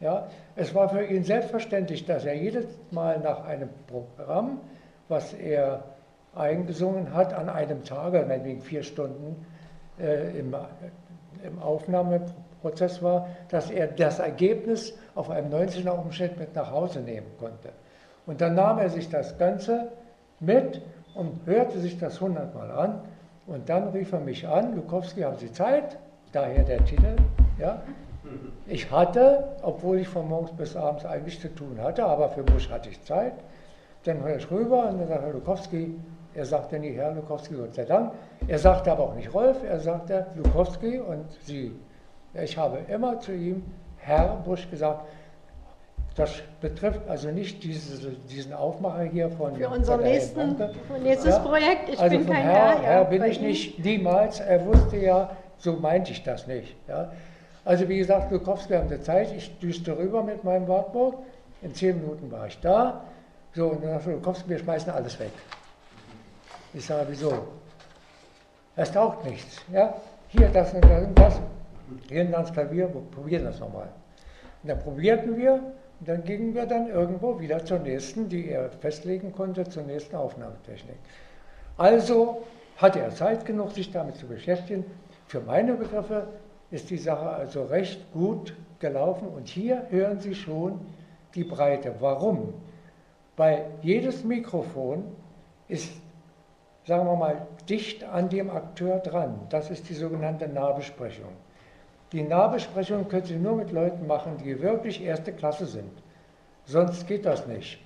Ja, es war für ihn selbstverständlich, dass er jedes Mal nach einem Programm, was er eingesungen hat, an einem Tage, meinetwegen vier Stunden äh, im, im Aufnahmeprozess war, dass er das Ergebnis auf einem 19er Umschnitt mit nach Hause nehmen konnte. Und dann nahm er sich das Ganze mit und hörte sich das hundertmal an. Und dann rief er mich an, Lukowski, haben Sie Zeit? Daher der Titel. Ja. Ich hatte, obwohl ich von morgens bis abends eigentlich zu tun hatte, aber für Busch hatte ich Zeit. Dann höre ich rüber und dann sagt Herr Lukowski, er sagte nie Herr Lukowski, Gott sei Dank. Er sagte aber auch nicht Rolf, er sagte Lukowski und Sie. Ich habe immer zu ihm Herr Busch gesagt. Das betrifft also nicht diese, diesen Aufmacher hier von. Für unser nächsten, nächstes ja, Projekt. Ich also bin kein Herr. Herr, Herr bin ich nicht, niemals. Er wusste ja, so meinte ich das nicht. Ja. Also wie gesagt, Lukowski haben die Zeit. Ich düste rüber mit meinem Wartburg. In zehn Minuten war ich da. So, und dann sagte Lukowski, wir schmeißen alles weg. Ich sage, wieso? Es taucht nichts. Ja? Hier, das und das und das. Gehen ans Klavier, probieren das nochmal. Und dann probierten wir dann gingen wir dann irgendwo wieder zur nächsten, die er festlegen konnte, zur nächsten Aufnahmetechnik. Also hatte er Zeit genug, sich damit zu beschäftigen. Für meine Begriffe ist die Sache also recht gut gelaufen und hier hören Sie schon die Breite. Warum? Weil jedes Mikrofon ist sagen wir mal, dicht an dem Akteur dran. Das ist die sogenannte Nahbesprechung. Die Nahbesprechung können Sie nur mit Leuten machen, die wirklich erste Klasse sind. Sonst geht das nicht.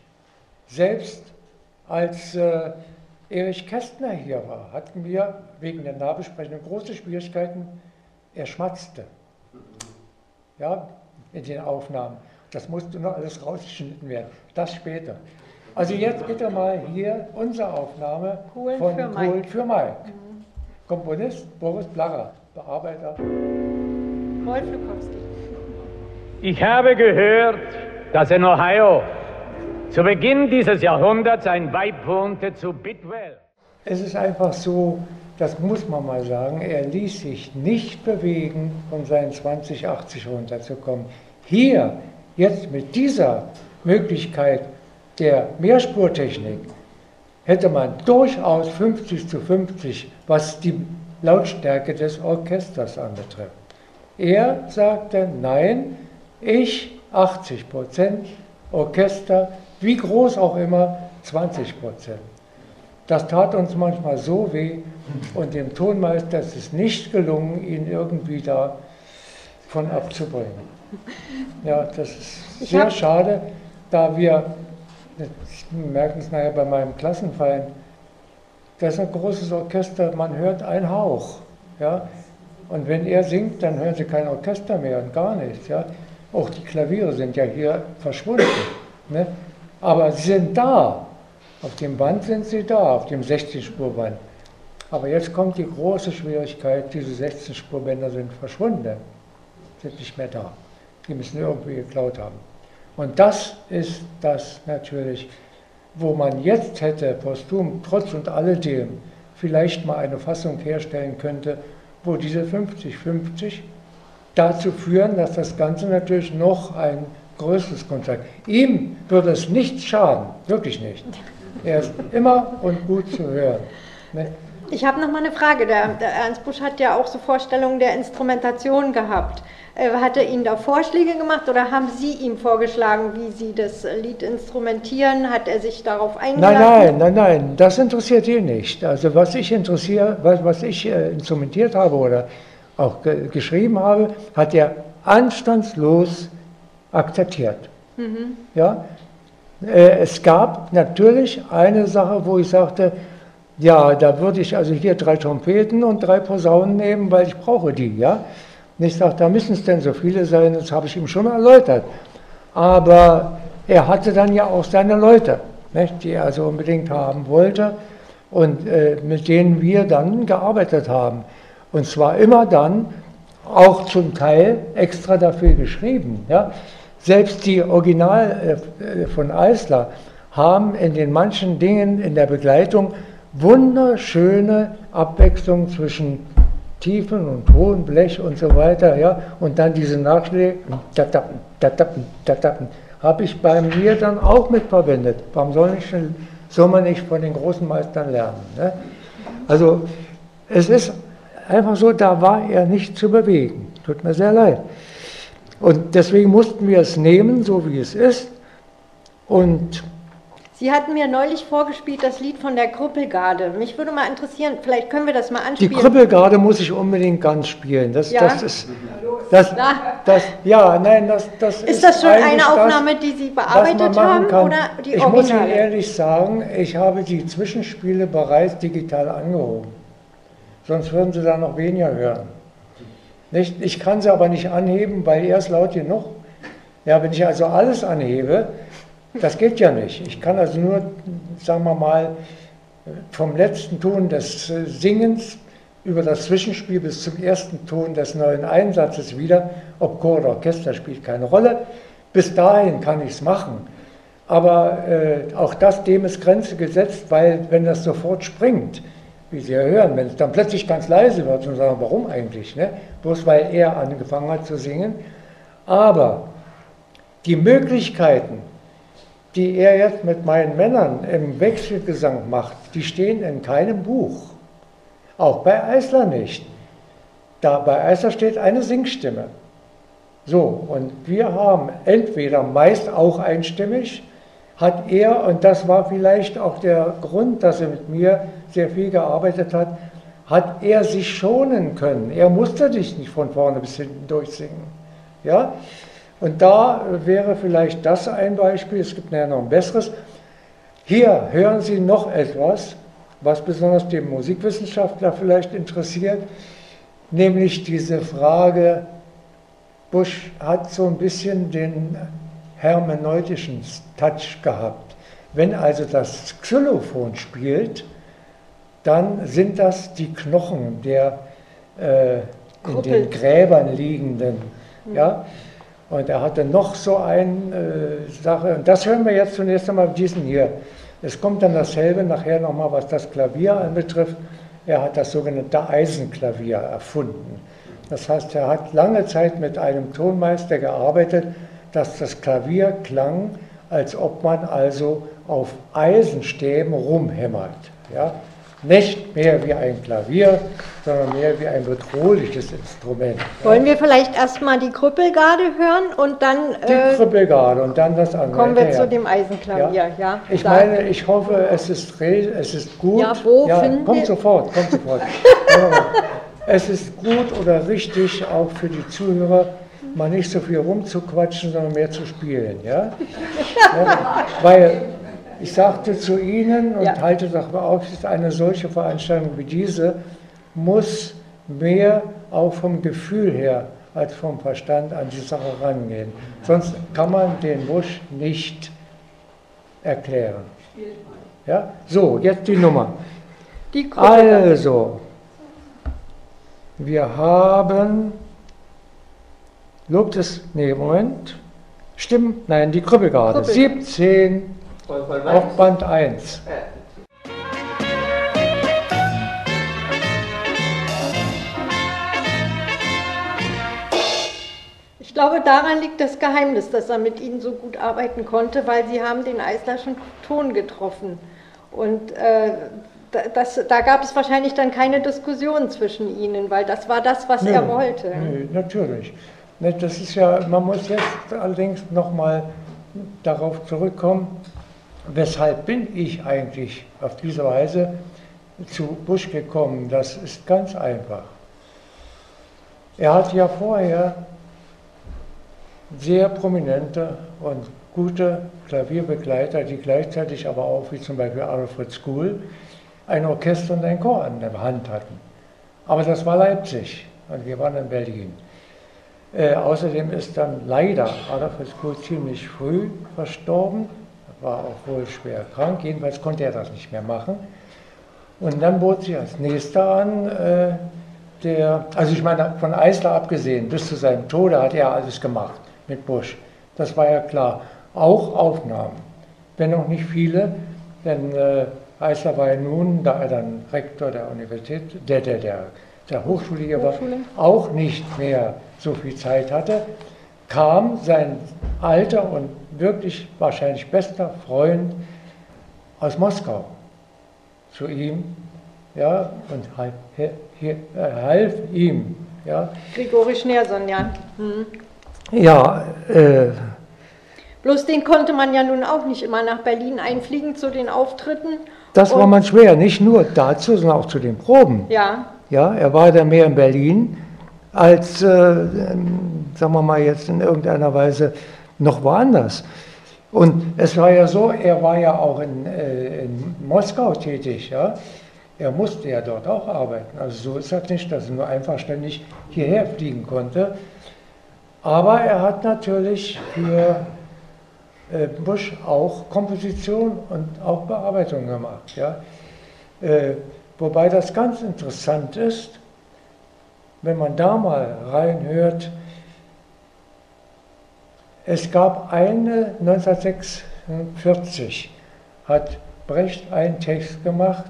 Selbst als äh, Erich Kästner hier war, hatten wir wegen der Nahbesprechung große Schwierigkeiten. Er schmatzte. Ja, in den Aufnahmen. Das musste noch alles rausgeschnitten werden. Das später. Also jetzt bitte mal hier unsere Aufnahme Kohlen von für Kohlen für Mike. Mhm. Komponist Boris Blacher, Bearbeiter. Lukowski. Ich habe gehört, dass in Ohio zu Beginn dieses Jahrhunderts ein Weib wohnte zu Bidwell. Es ist einfach so, das muss man mal sagen, er ließ sich nicht bewegen, von seinen 2080 runterzukommen. Hier, jetzt mit dieser Möglichkeit, der Mehrspurtechnik hätte man durchaus 50 zu 50, was die Lautstärke des Orchesters anbetrifft. Er sagte, nein, ich 80 Prozent, Orchester, wie groß auch immer, 20 Prozent. Das tat uns manchmal so weh und dem Tonmeister ist es nicht gelungen, ihn irgendwie da von abzubringen. Ja, das ist sehr schade, da wir Sie merken es nachher bei meinem Klassenfeind, das ist ein großes Orchester, man hört einen Hauch. Ja? Und wenn er singt, dann hören Sie kein Orchester mehr und gar nichts. Ja? Auch die Klaviere sind ja hier verschwunden. Ne? Aber sie sind da. Auf dem Band sind sie da, auf dem 16-Spurband. Aber jetzt kommt die große Schwierigkeit, diese 16-Spurbänder sind verschwunden, sind nicht mehr da. Die müssen irgendwie geklaut haben. Und das ist das natürlich, wo man jetzt hätte, posthum, trotz und alledem, vielleicht mal eine Fassung herstellen könnte, wo diese 50-50 dazu führen, dass das Ganze natürlich noch ein größeres Konzert. Ihm würde es nichts schaden, wirklich nicht. Er ist immer und gut zu hören. Ne? Ich habe noch mal eine Frage. Der, der, Ernst Busch hat ja auch so Vorstellungen der Instrumentation gehabt. Äh, hat er Ihnen da Vorschläge gemacht oder haben Sie ihm vorgeschlagen, wie Sie das Lied instrumentieren? Hat er sich darauf eingelassen? Nein, nein, nein, nein, das interessiert ihn nicht. Also was ich interessiere, was, was ich äh, instrumentiert habe oder auch ge geschrieben habe, hat er anstandslos akzeptiert. Mhm. Ja? Äh, es gab natürlich eine Sache, wo ich sagte, ja, da würde ich also hier drei Trompeten und drei Posaunen nehmen, weil ich brauche die, ja. Ich sage, da müssen es denn so viele sein, das habe ich ihm schon erläutert. Aber er hatte dann ja auch seine Leute, nicht, die er also unbedingt haben wollte und äh, mit denen wir dann gearbeitet haben. Und zwar immer dann, auch zum Teil extra dafür geschrieben. Ja. Selbst die Original äh, von Eisler haben in den manchen Dingen in der Begleitung wunderschöne Abwechslung zwischen tiefen und hohen Blech und so weiter, ja, und dann diese Nachschläge, tatappen, tatappen, tatappen, habe ich bei mir dann auch mitverwendet. Warum soll, nicht, soll man nicht von den großen Meistern lernen? Ne? Also es ist einfach so, da war er nicht zu bewegen. Tut mir sehr leid. Und deswegen mussten wir es nehmen, so wie es ist. Und Sie hatten mir neulich vorgespielt das Lied von der Krüppelgarde. Mich würde mal interessieren, vielleicht können wir das mal anspielen. Die Krüppelgarde muss ich unbedingt ganz spielen. Das, ja? das ist. Das, das, ja, nein, das, das ist. Ist das schon eine Aufnahme, das, die Sie bearbeitet haben? Kann. Oder die ich muss Ihnen ehrlich sagen, ich habe die Zwischenspiele bereits digital angehoben. Sonst würden Sie da noch weniger hören. Nicht? Ich kann sie aber nicht anheben, weil er ist laut genug. Ja, wenn ich also alles anhebe, das geht ja nicht. Ich kann also nur, sagen wir mal, vom letzten Ton des äh, Singens über das Zwischenspiel bis zum ersten Ton des neuen Einsatzes wieder, ob Chor oder Orchester spielt keine Rolle. Bis dahin kann ich es machen. Aber äh, auch das, dem ist Grenze gesetzt, weil wenn das sofort springt, wie Sie ja hören, wenn es dann plötzlich ganz leise wird und sagen, warum eigentlich? Ne? Bloß weil er angefangen hat zu singen. Aber die Möglichkeiten, die er jetzt mit meinen Männern im Wechselgesang macht, die stehen in keinem Buch. Auch bei Eisler nicht. Da bei Eisler steht eine Singstimme. So, und wir haben entweder meist auch einstimmig, hat er, und das war vielleicht auch der Grund, dass er mit mir sehr viel gearbeitet hat, hat er sich schonen können. Er musste dich nicht von vorne bis hinten durchsingen. Ja? Und da wäre vielleicht das ein Beispiel, es gibt nachher noch ein besseres. Hier hören Sie noch etwas, was besonders den Musikwissenschaftler vielleicht interessiert, nämlich diese Frage, Busch hat so ein bisschen den hermeneutischen Touch gehabt. Wenn also das Xylophon spielt, dann sind das die Knochen der äh, in den Gräbern liegenden. Ja? Und er hatte noch so eine äh, Sache, und das hören wir jetzt zunächst einmal diesen hier. Es kommt dann dasselbe nachher nochmal, was das Klavier anbetrifft. Er hat das sogenannte Eisenklavier erfunden. Das heißt, er hat lange Zeit mit einem Tonmeister gearbeitet, dass das Klavier klang, als ob man also auf Eisenstäben rumhämmert. Ja? Nicht mehr wie ein Klavier, sondern mehr wie ein bedrohliches Instrument. Wollen wir vielleicht erstmal die Krüppelgarde hören und dann. Die äh, Krüppelgarde und dann das andere. Kommen wir ja. zu dem Eisenklavier, ja. ja ich meine, ich hoffe, es ist, es ist gut. Ja, wo ja, kommt sofort, kommt sofort. es ist gut oder richtig, auch für die Zuhörer, mal nicht so viel rumzuquatschen, sondern mehr zu spielen. Ja? ja weil ich sagte zu Ihnen und ja. halte darüber auf, eine solche Veranstaltung wie diese muss mehr auch vom Gefühl her als vom Verstand an die Sache rangehen. Sonst kann man den Busch nicht erklären. Ja? So, jetzt die Nummer. Die also, wir haben, Lob des, nee, Moment, stimmt, nein, die Krüppelgarde, 17 auf Band 1. Ich glaube, daran liegt das Geheimnis, dass er mit Ihnen so gut arbeiten konnte, weil Sie haben den Eislerschen Ton getroffen. Und äh, das, da gab es wahrscheinlich dann keine Diskussion zwischen Ihnen, weil das war das, was nee, er wollte. Nee, natürlich. Das ist ja, man muss jetzt allerdings nochmal darauf zurückkommen, Weshalb bin ich eigentlich auf diese Weise zu Bush gekommen? Das ist ganz einfach. Er hat ja vorher sehr prominente und gute Klavierbegleiter, die gleichzeitig aber auch, wie zum Beispiel Alfred School, ein Orchester und ein Chor an der Hand hatten. Aber das war Leipzig und wir waren in Berlin. Äh, außerdem ist dann leider Alfred School ziemlich früh verstorben war auch wohl schwer krank, jedenfalls konnte er das nicht mehr machen. Und dann bot sich als nächster an, äh, der, also ich meine, von Eisler abgesehen, bis zu seinem Tode hat er alles gemacht mit Busch. Das war ja klar. Auch Aufnahmen, wenn auch nicht viele, denn äh, Eisler war ja nun, da er dann Rektor der Universität, der, der, der der Hochschule, aber auch nicht mehr so viel Zeit hatte, kam sein alter und wirklich wahrscheinlich bester Freund aus Moskau zu ihm ja, und half, half ihm. Ja. Grigori Schneerson, ja. Hm. Ja, äh, Bloß den konnte man ja nun auch nicht immer nach Berlin einfliegen zu den Auftritten. Das war man schwer, nicht nur dazu, sondern auch zu den Proben. Ja. Ja, er war da mehr in Berlin als, äh, sagen wir mal jetzt in irgendeiner Weise noch woanders. Und es war ja so, er war ja auch in, äh, in Moskau tätig, ja. Er musste ja dort auch arbeiten. Also so ist das nicht, dass er nur einfach ständig hierher fliegen konnte. Aber er hat natürlich für äh, Busch auch Komposition und auch Bearbeitung gemacht. Ja? Äh, wobei das ganz interessant ist, wenn man da mal reinhört, es gab eine 1946, hat Brecht einen Text gemacht,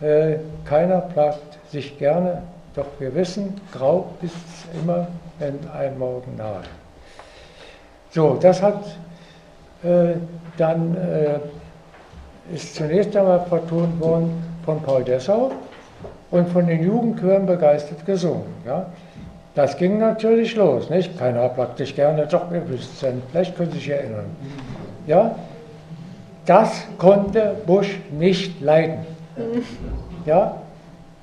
äh, keiner plagt sich gerne, doch wir wissen, grau ist es immer, wenn ein Morgen nahe. So, das hat äh, dann äh, ist zunächst einmal vertont worden von Paul Dessau und von den Jugendchören begeistert gesungen. Ja. Das ging natürlich los, nicht? Keiner praktisch gerne, doch ihr wisst es, vielleicht können Sie sich erinnern. Ja, das konnte Bush nicht leiden. Ja,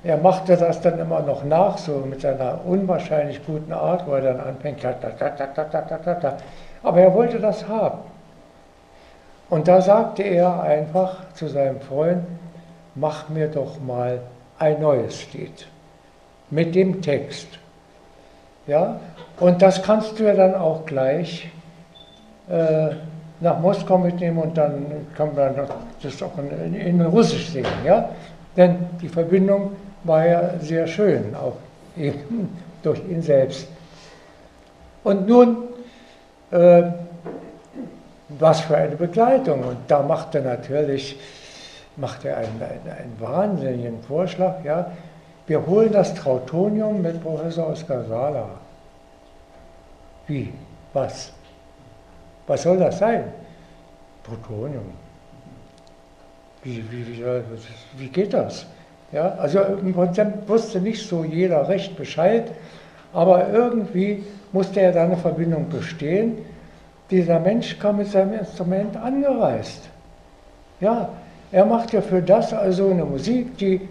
er machte das dann immer noch nach, so mit seiner unwahrscheinlich guten Art, wo er dann anfängt, aber er wollte das haben. Und da sagte er einfach zu seinem Freund, mach mir doch mal ein neues Lied mit dem Text. Ja? Und das kannst du ja dann auch gleich äh, nach Moskau mitnehmen und dann kann man das auch in, in Russisch singen. Ja? Denn die Verbindung war ja sehr schön, auch eben durch ihn selbst. Und nun äh, was für eine Begleitung. Und da macht er natürlich macht er einen, einen, einen wahnsinnigen Vorschlag. Ja? Wir holen das Trautonium mit Professor Oskar Sala. Wie? Was? Was soll das sein? Trautonium. Wie, wie, wie, wie geht das? Ja, also im Prinzip wusste nicht so jeder recht Bescheid, aber irgendwie musste er da eine Verbindung bestehen dieser Mensch kam mit seinem Instrument angereist. Ja, er macht ja für das also eine Musik, die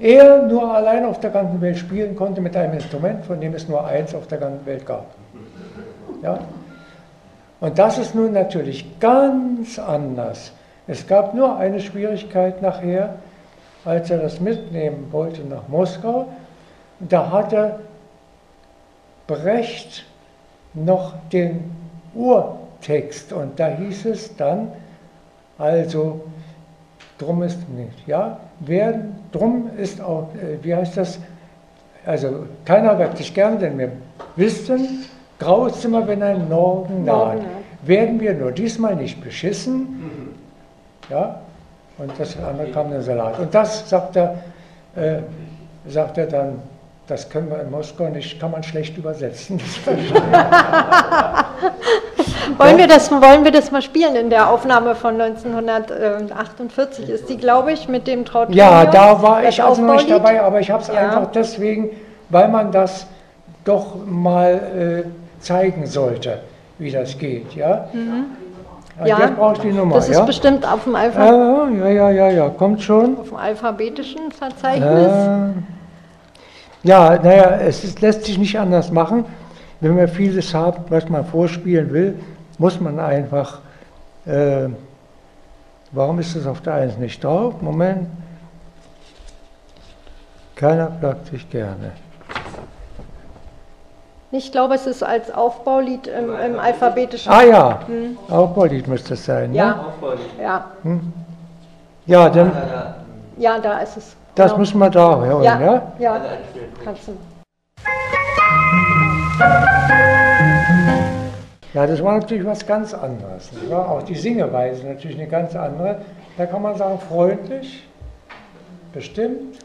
er nur allein auf der ganzen Welt spielen konnte mit einem Instrument, von dem es nur eins auf der ganzen Welt gab. Ja? Und das ist nun natürlich ganz anders. Es gab nur eine Schwierigkeit nachher, als er das mitnehmen wollte nach Moskau. Da hatte Brecht noch den Ur Text. Und da hieß es dann, also, drum ist nicht, ja, werden, drum ist auch, äh, wie heißt das, also keiner wird dich gern, denn wir wissen, grau ist immer, wenn ein Norden naht. Werden wir nur diesmal nicht beschissen, ja, und das andere kam der Salat. Und das, sagt er, äh, sagt er dann, das können wir in Moskau nicht, kann man schlecht übersetzen. wollen, wir das, wollen wir das mal spielen in der Aufnahme von 1948 ist die, glaube ich, mit dem Trautonium. Ja, da war ich also noch nicht dabei, aber ich habe es ja. einfach deswegen, weil man das doch mal äh, zeigen sollte, wie das geht. Ja, mhm. ja jetzt brauche ich die Nummer. Das ist ja? bestimmt auf dem Alphabet. Ja, ja, ja, ja, kommt schon. Auf dem alphabetischen Verzeichnis. Äh, ja, naja, es ist, lässt sich nicht anders machen. Wenn man vieles hat, was man vorspielen will, muss man einfach. Äh, warum ist das auf der 1 nicht drauf? Moment. Keiner plagt sich gerne. Ich glaube, es ist als Aufbaulied im, im alphabetischen. Ah ja, hm. Aufbaulied müsste es sein. Ja, ne? Aufbaulied. Ja. Hm. Ja, dann. Ja, da ist es. Das genau. müssen wir da hören, ja? Ja, ja. kannst du. Ja, das war natürlich was ganz anderes. Auch die Singeweise natürlich eine ganz andere. Da kann man sagen, freundlich, bestimmt,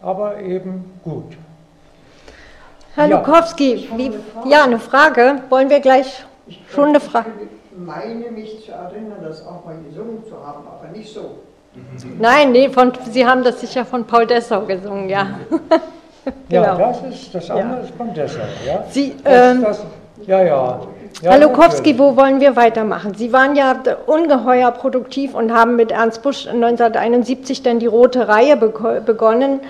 aber eben gut. Herr ja. Lukowski, wie, ja, eine Frage. Wollen wir gleich ich schon eine Frage? Ich meine mich zu erinnern, das auch mal gesungen zu haben, aber nicht so. Nein, nee, von, Sie haben das sicher von Paul Dessau gesungen, ja. genau. Ja, das ist das andere ja. ist von Dessau, ja. Sie, ähm, das, ja, ja. Ja, Herr Lukowski, wo wollen wir weitermachen? Sie waren ja ungeheuer produktiv und haben mit Ernst Busch 1971 dann die Rote Reihe begonnen.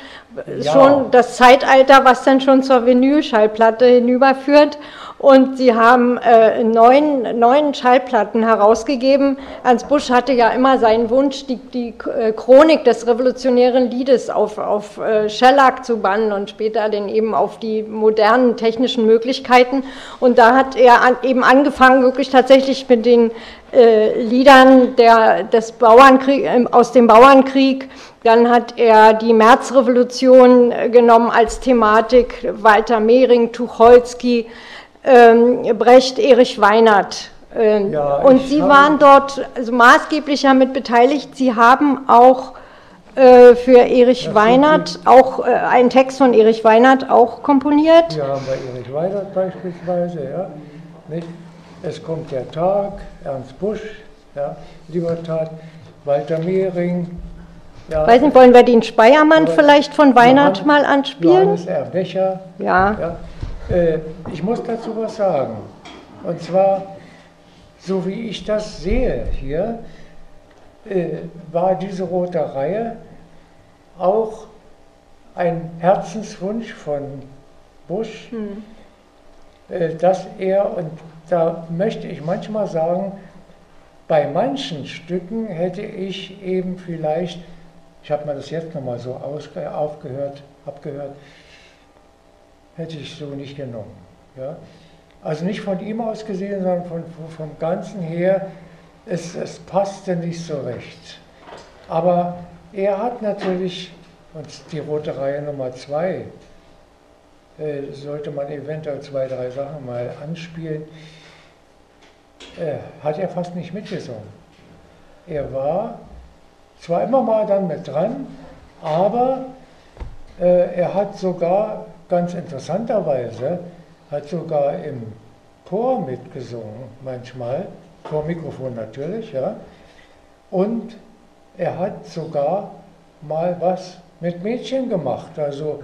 Ja. Schon das Zeitalter, was dann schon zur Vinylschallplatte hinüberführt und sie haben äh, neun, neun Schallplatten herausgegeben. Ernst Busch hatte ja immer seinen Wunsch, die, die äh, Chronik des revolutionären Liedes auf, auf äh, Shellac zu bannen und später dann eben auf die modernen technischen Möglichkeiten. Und da hat er an, eben angefangen, wirklich tatsächlich mit den äh, Liedern der, des Bauernkrieg, äh, aus dem Bauernkrieg. Dann hat er die Märzrevolution äh, genommen als Thematik, Walter Mehring, Tucholsky, ähm, Brecht, Erich Weinert. Ähm, ja, und Sie waren dort also maßgeblich damit beteiligt. Sie haben auch äh, für Erich Weinert, auch äh, einen Text von Erich Weinert auch komponiert. Ja, bei Erich Weinert beispielsweise, ja. Nicht? Es kommt der Tag, Ernst Busch, ja, Libertad, Walter Mehring. Ja. Weiß nicht, wollen wir den Speiermann vielleicht von Weinert Johann, mal anspielen? Johannes Erbecher. Ja. ja. Äh, ich muss dazu was sagen. Und zwar, so wie ich das sehe hier, äh, war diese rote Reihe auch ein Herzenswunsch von Bush, hm. Äh, dass er, und da möchte ich manchmal sagen, bei manchen Stücken hätte ich eben vielleicht, ich habe mir das jetzt nochmal so aufgehört, abgehört, hätte ich so nicht genommen. Ja? Also nicht von ihm aus gesehen, sondern von, vom Ganzen her, es, es passte nicht so recht. Aber er hat natürlich, und die rote Reihe Nummer zwei, äh, sollte man eventuell zwei, drei Sachen mal anspielen, äh, hat er fast nicht mitgesungen. Er war zwar immer mal dann mit dran, aber äh, er hat sogar ganz interessanterweise hat sogar im Chor mitgesungen, manchmal, vor Mikrofon natürlich, ja. Und er hat sogar mal was mit Mädchen gemacht. Also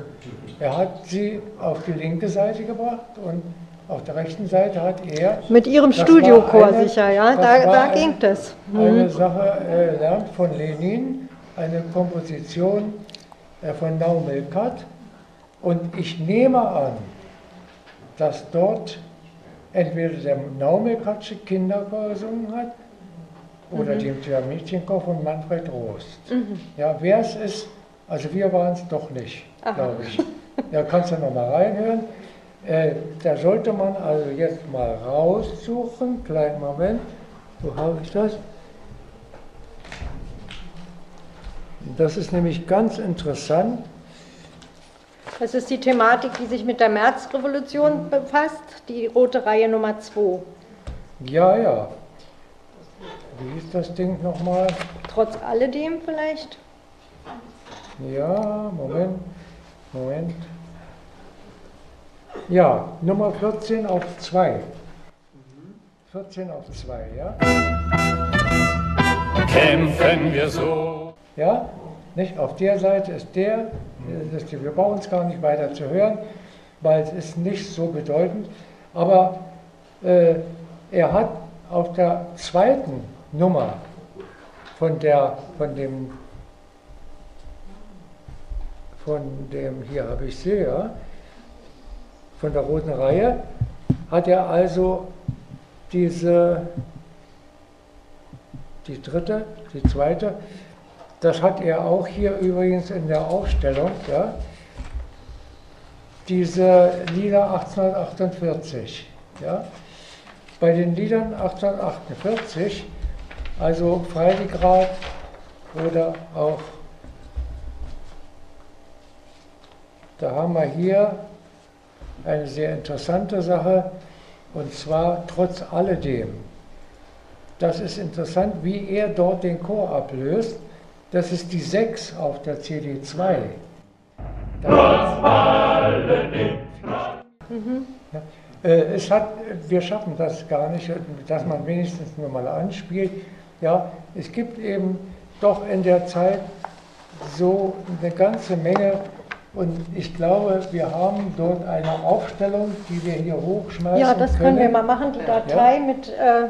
er hat sie auf die linke Seite gebracht und auf der rechten Seite hat er. Mit ihrem Studiochor sicher, ja, da, da ein, ging das. Mhm. Eine Sache äh, lernt von Lenin, eine Komposition äh, von Naumelkat und ich nehme an, dass dort entweder der Naumekatsche Kinderchor gesungen hat oder mhm. dem Mädchenchor von Manfred Rost. Mhm. Ja, wer es ist, also wir waren es doch nicht, glaube ich. Ja, kannst du noch mal reinhören. Äh, da sollte man also jetzt mal raussuchen, kleinen Moment, wo habe ich das? Das ist nämlich ganz interessant. Das ist die Thematik, die sich mit der Märzrevolution befasst, die rote Reihe Nummer 2. Ja, ja. Wie ist das Ding nochmal? Trotz alledem vielleicht? Ja, Moment, Moment. Ja, Nummer 14 auf 2. 14 auf 2, ja? Kämpfen wir so. Ja, nicht? Auf der Seite ist der, das, wir brauchen es gar nicht weiter zu hören, weil es ist nicht so bedeutend. Aber äh, er hat auf der zweiten Nummer von, der, von dem, von dem, hier habe ich sie, ja, von der roten Reihe, hat er also diese, die dritte, die zweite, das hat er auch hier übrigens in der Aufstellung, ja, diese Lieder 1848. Ja. Bei den Liedern 1848, also Freiligrad oder auch, da haben wir hier eine sehr interessante Sache, und zwar trotz alledem. Das ist interessant, wie er dort den Chor ablöst. Das ist die 6 auf der CD2. Trotz alledem Mhm. Ja. Äh, es hat, wir schaffen das gar nicht, dass man wenigstens nur mal anspielt. Ja, es gibt eben doch in der Zeit so eine ganze Menge und ich glaube, wir haben dort eine Aufstellung, die wir hier hochschmeißen Ja, das können, können wir mal machen, die Datei ja. mit, äh,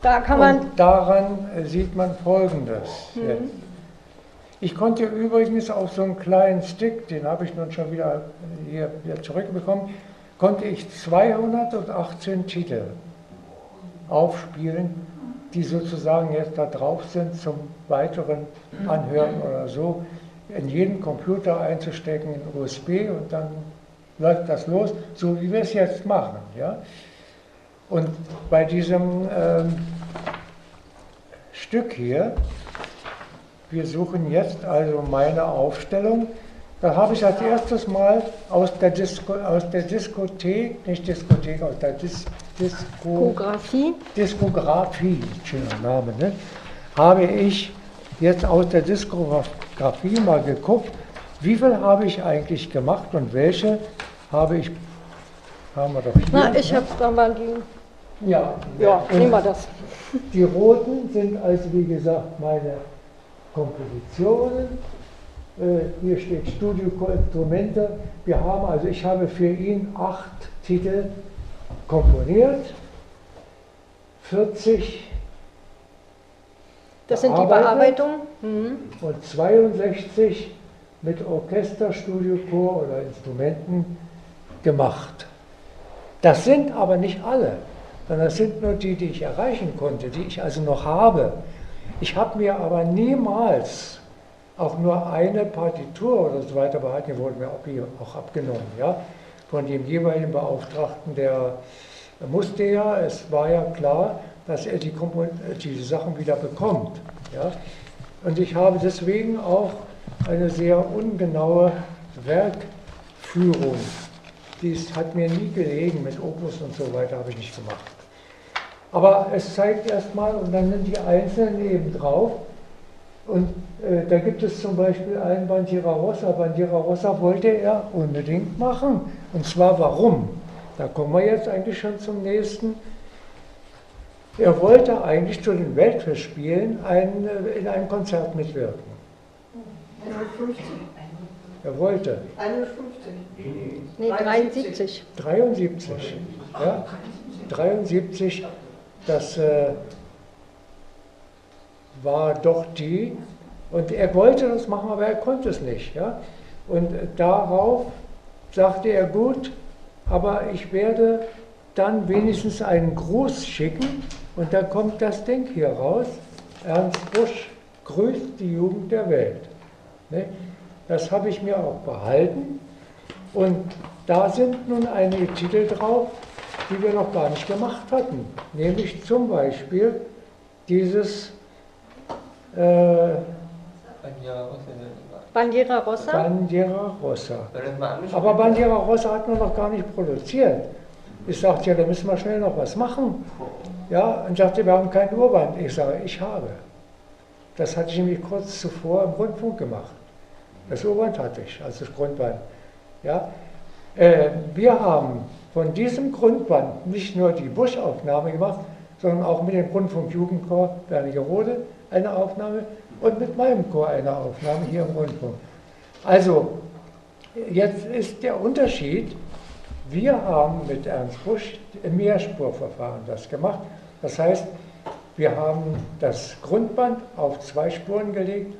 da kann man... Und daran sieht man Folgendes. Mhm. Ich konnte übrigens auf so einen kleinen Stick, den habe ich nun schon wieder hier, hier zurückbekommen, konnte ich 218 Titel aufspielen, die sozusagen jetzt da drauf sind zum weiteren Anhören oder so in jeden Computer einzustecken in USB und dann läuft das los, so wie wir es jetzt machen. Ja? Und bei diesem ähm, Stück hier, wir suchen jetzt also meine Aufstellung, da habe ich als erstes Mal aus der, Disco, aus der Diskothek, nicht Diskothek, aus der Dis, Diskografie, Diskografie, schöner Name, ne? habe ich jetzt aus der Diskografie mal geguckt, wie viel habe ich eigentlich gemacht und welche habe ich, haben wir doch hier. Na, ich ne? habe da mal die. Ja, ja nehmen wir das. Die roten sind also, wie gesagt, meine Kompositionen. Äh, hier steht Studio Instrumente. Wir haben, also ich habe für ihn acht Titel komponiert, 40 das sind die Bearbeitungen. Mhm. Und 62 mit Orchester, Studiochor oder Instrumenten gemacht. Das sind aber nicht alle, sondern das sind nur die, die ich erreichen konnte, die ich also noch habe. Ich habe mir aber niemals auch nur eine Partitur oder so weiter behalten, die wurden mir auch abgenommen, ja, von dem jeweiligen Beauftragten, der musste ja, es war ja klar, dass er die, die Sachen wieder bekommt. Ja? Und ich habe deswegen auch eine sehr ungenaue Werkführung. Dies hat mir nie gelegen, mit Opus und so weiter habe ich nicht gemacht. Aber es zeigt erstmal, und dann sind die Einzelnen eben drauf. Und äh, da gibt es zum Beispiel einen Bandiera Rossa. Bandiera Rossa wollte er unbedingt machen. Und zwar warum? Da kommen wir jetzt eigentlich schon zum nächsten. Er wollte eigentlich zu den Weltfestspielen ein, äh, in einem Konzert mitwirken. 51? Er wollte. 51? Nee, 73. 73. Ja? 73, das äh, war doch die. Und er wollte das machen, aber er konnte es nicht. Ja? Und darauf sagte er, gut, aber ich werde dann wenigstens einen Gruß schicken und da kommt das Ding hier raus. Ernst Busch grüßt die Jugend der Welt. Ne? Das habe ich mir auch behalten. Und da sind nun einige Titel drauf, die wir noch gar nicht gemacht hatten. Nämlich zum Beispiel dieses äh, Bandiera Rossa. Bandiera Rossa. Aber Bandiera Rossa hat man noch gar nicht produziert. Ich sagte, ja, da müssen wir schnell noch was machen. Ja, und sagte, wir haben kein Urband. Ich sage, ich habe. Das hatte ich nämlich kurz zuvor im Rundfunk gemacht. Das Urband hatte ich, also das Grundband. Ja, äh, wir haben von diesem Grundband nicht nur die Buschaufnahme gemacht, sondern auch mit dem Rundfunk Jugendchor Wernigerode eine Aufnahme und mit meinem Chor eine Aufnahme hier im Rundfunk. Also, jetzt ist der Unterschied, wir haben mit Ernst Busch im Mehrspurverfahren das gemacht. Das heißt, wir haben das Grundband auf zwei Spuren gelegt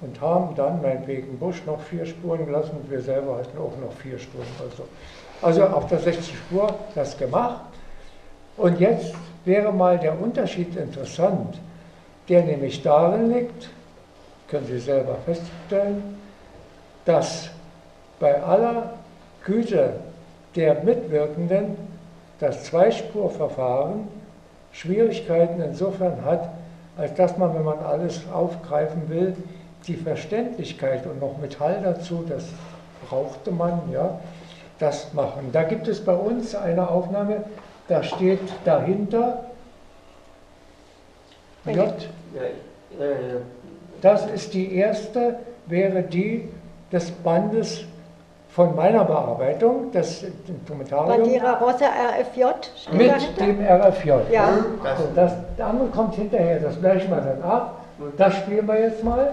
und haben dann meinetwegen Busch noch vier Spuren gelassen und wir selber hatten auch noch vier Spuren. Also, also auf der 60 Spur das gemacht. Und jetzt wäre mal der Unterschied interessant, der nämlich darin liegt, können Sie selber feststellen, dass bei aller Güte der Mitwirkenden das Zweispurverfahren Schwierigkeiten insofern hat, als dass man, wenn man alles aufgreifen will, die Verständlichkeit und noch Metall dazu, das brauchte man, ja, das machen. Da gibt es bei uns eine Aufnahme, da steht dahinter J. Das ist die erste, wäre die des Bandes von meiner Bearbeitung, das Instrumentarium. Bandera Rosa RFJ steht Mit dahinter? dem RFJ. Ja. Also das, das andere kommt hinterher, das gleichen wir dann ab. Das spielen wir jetzt mal.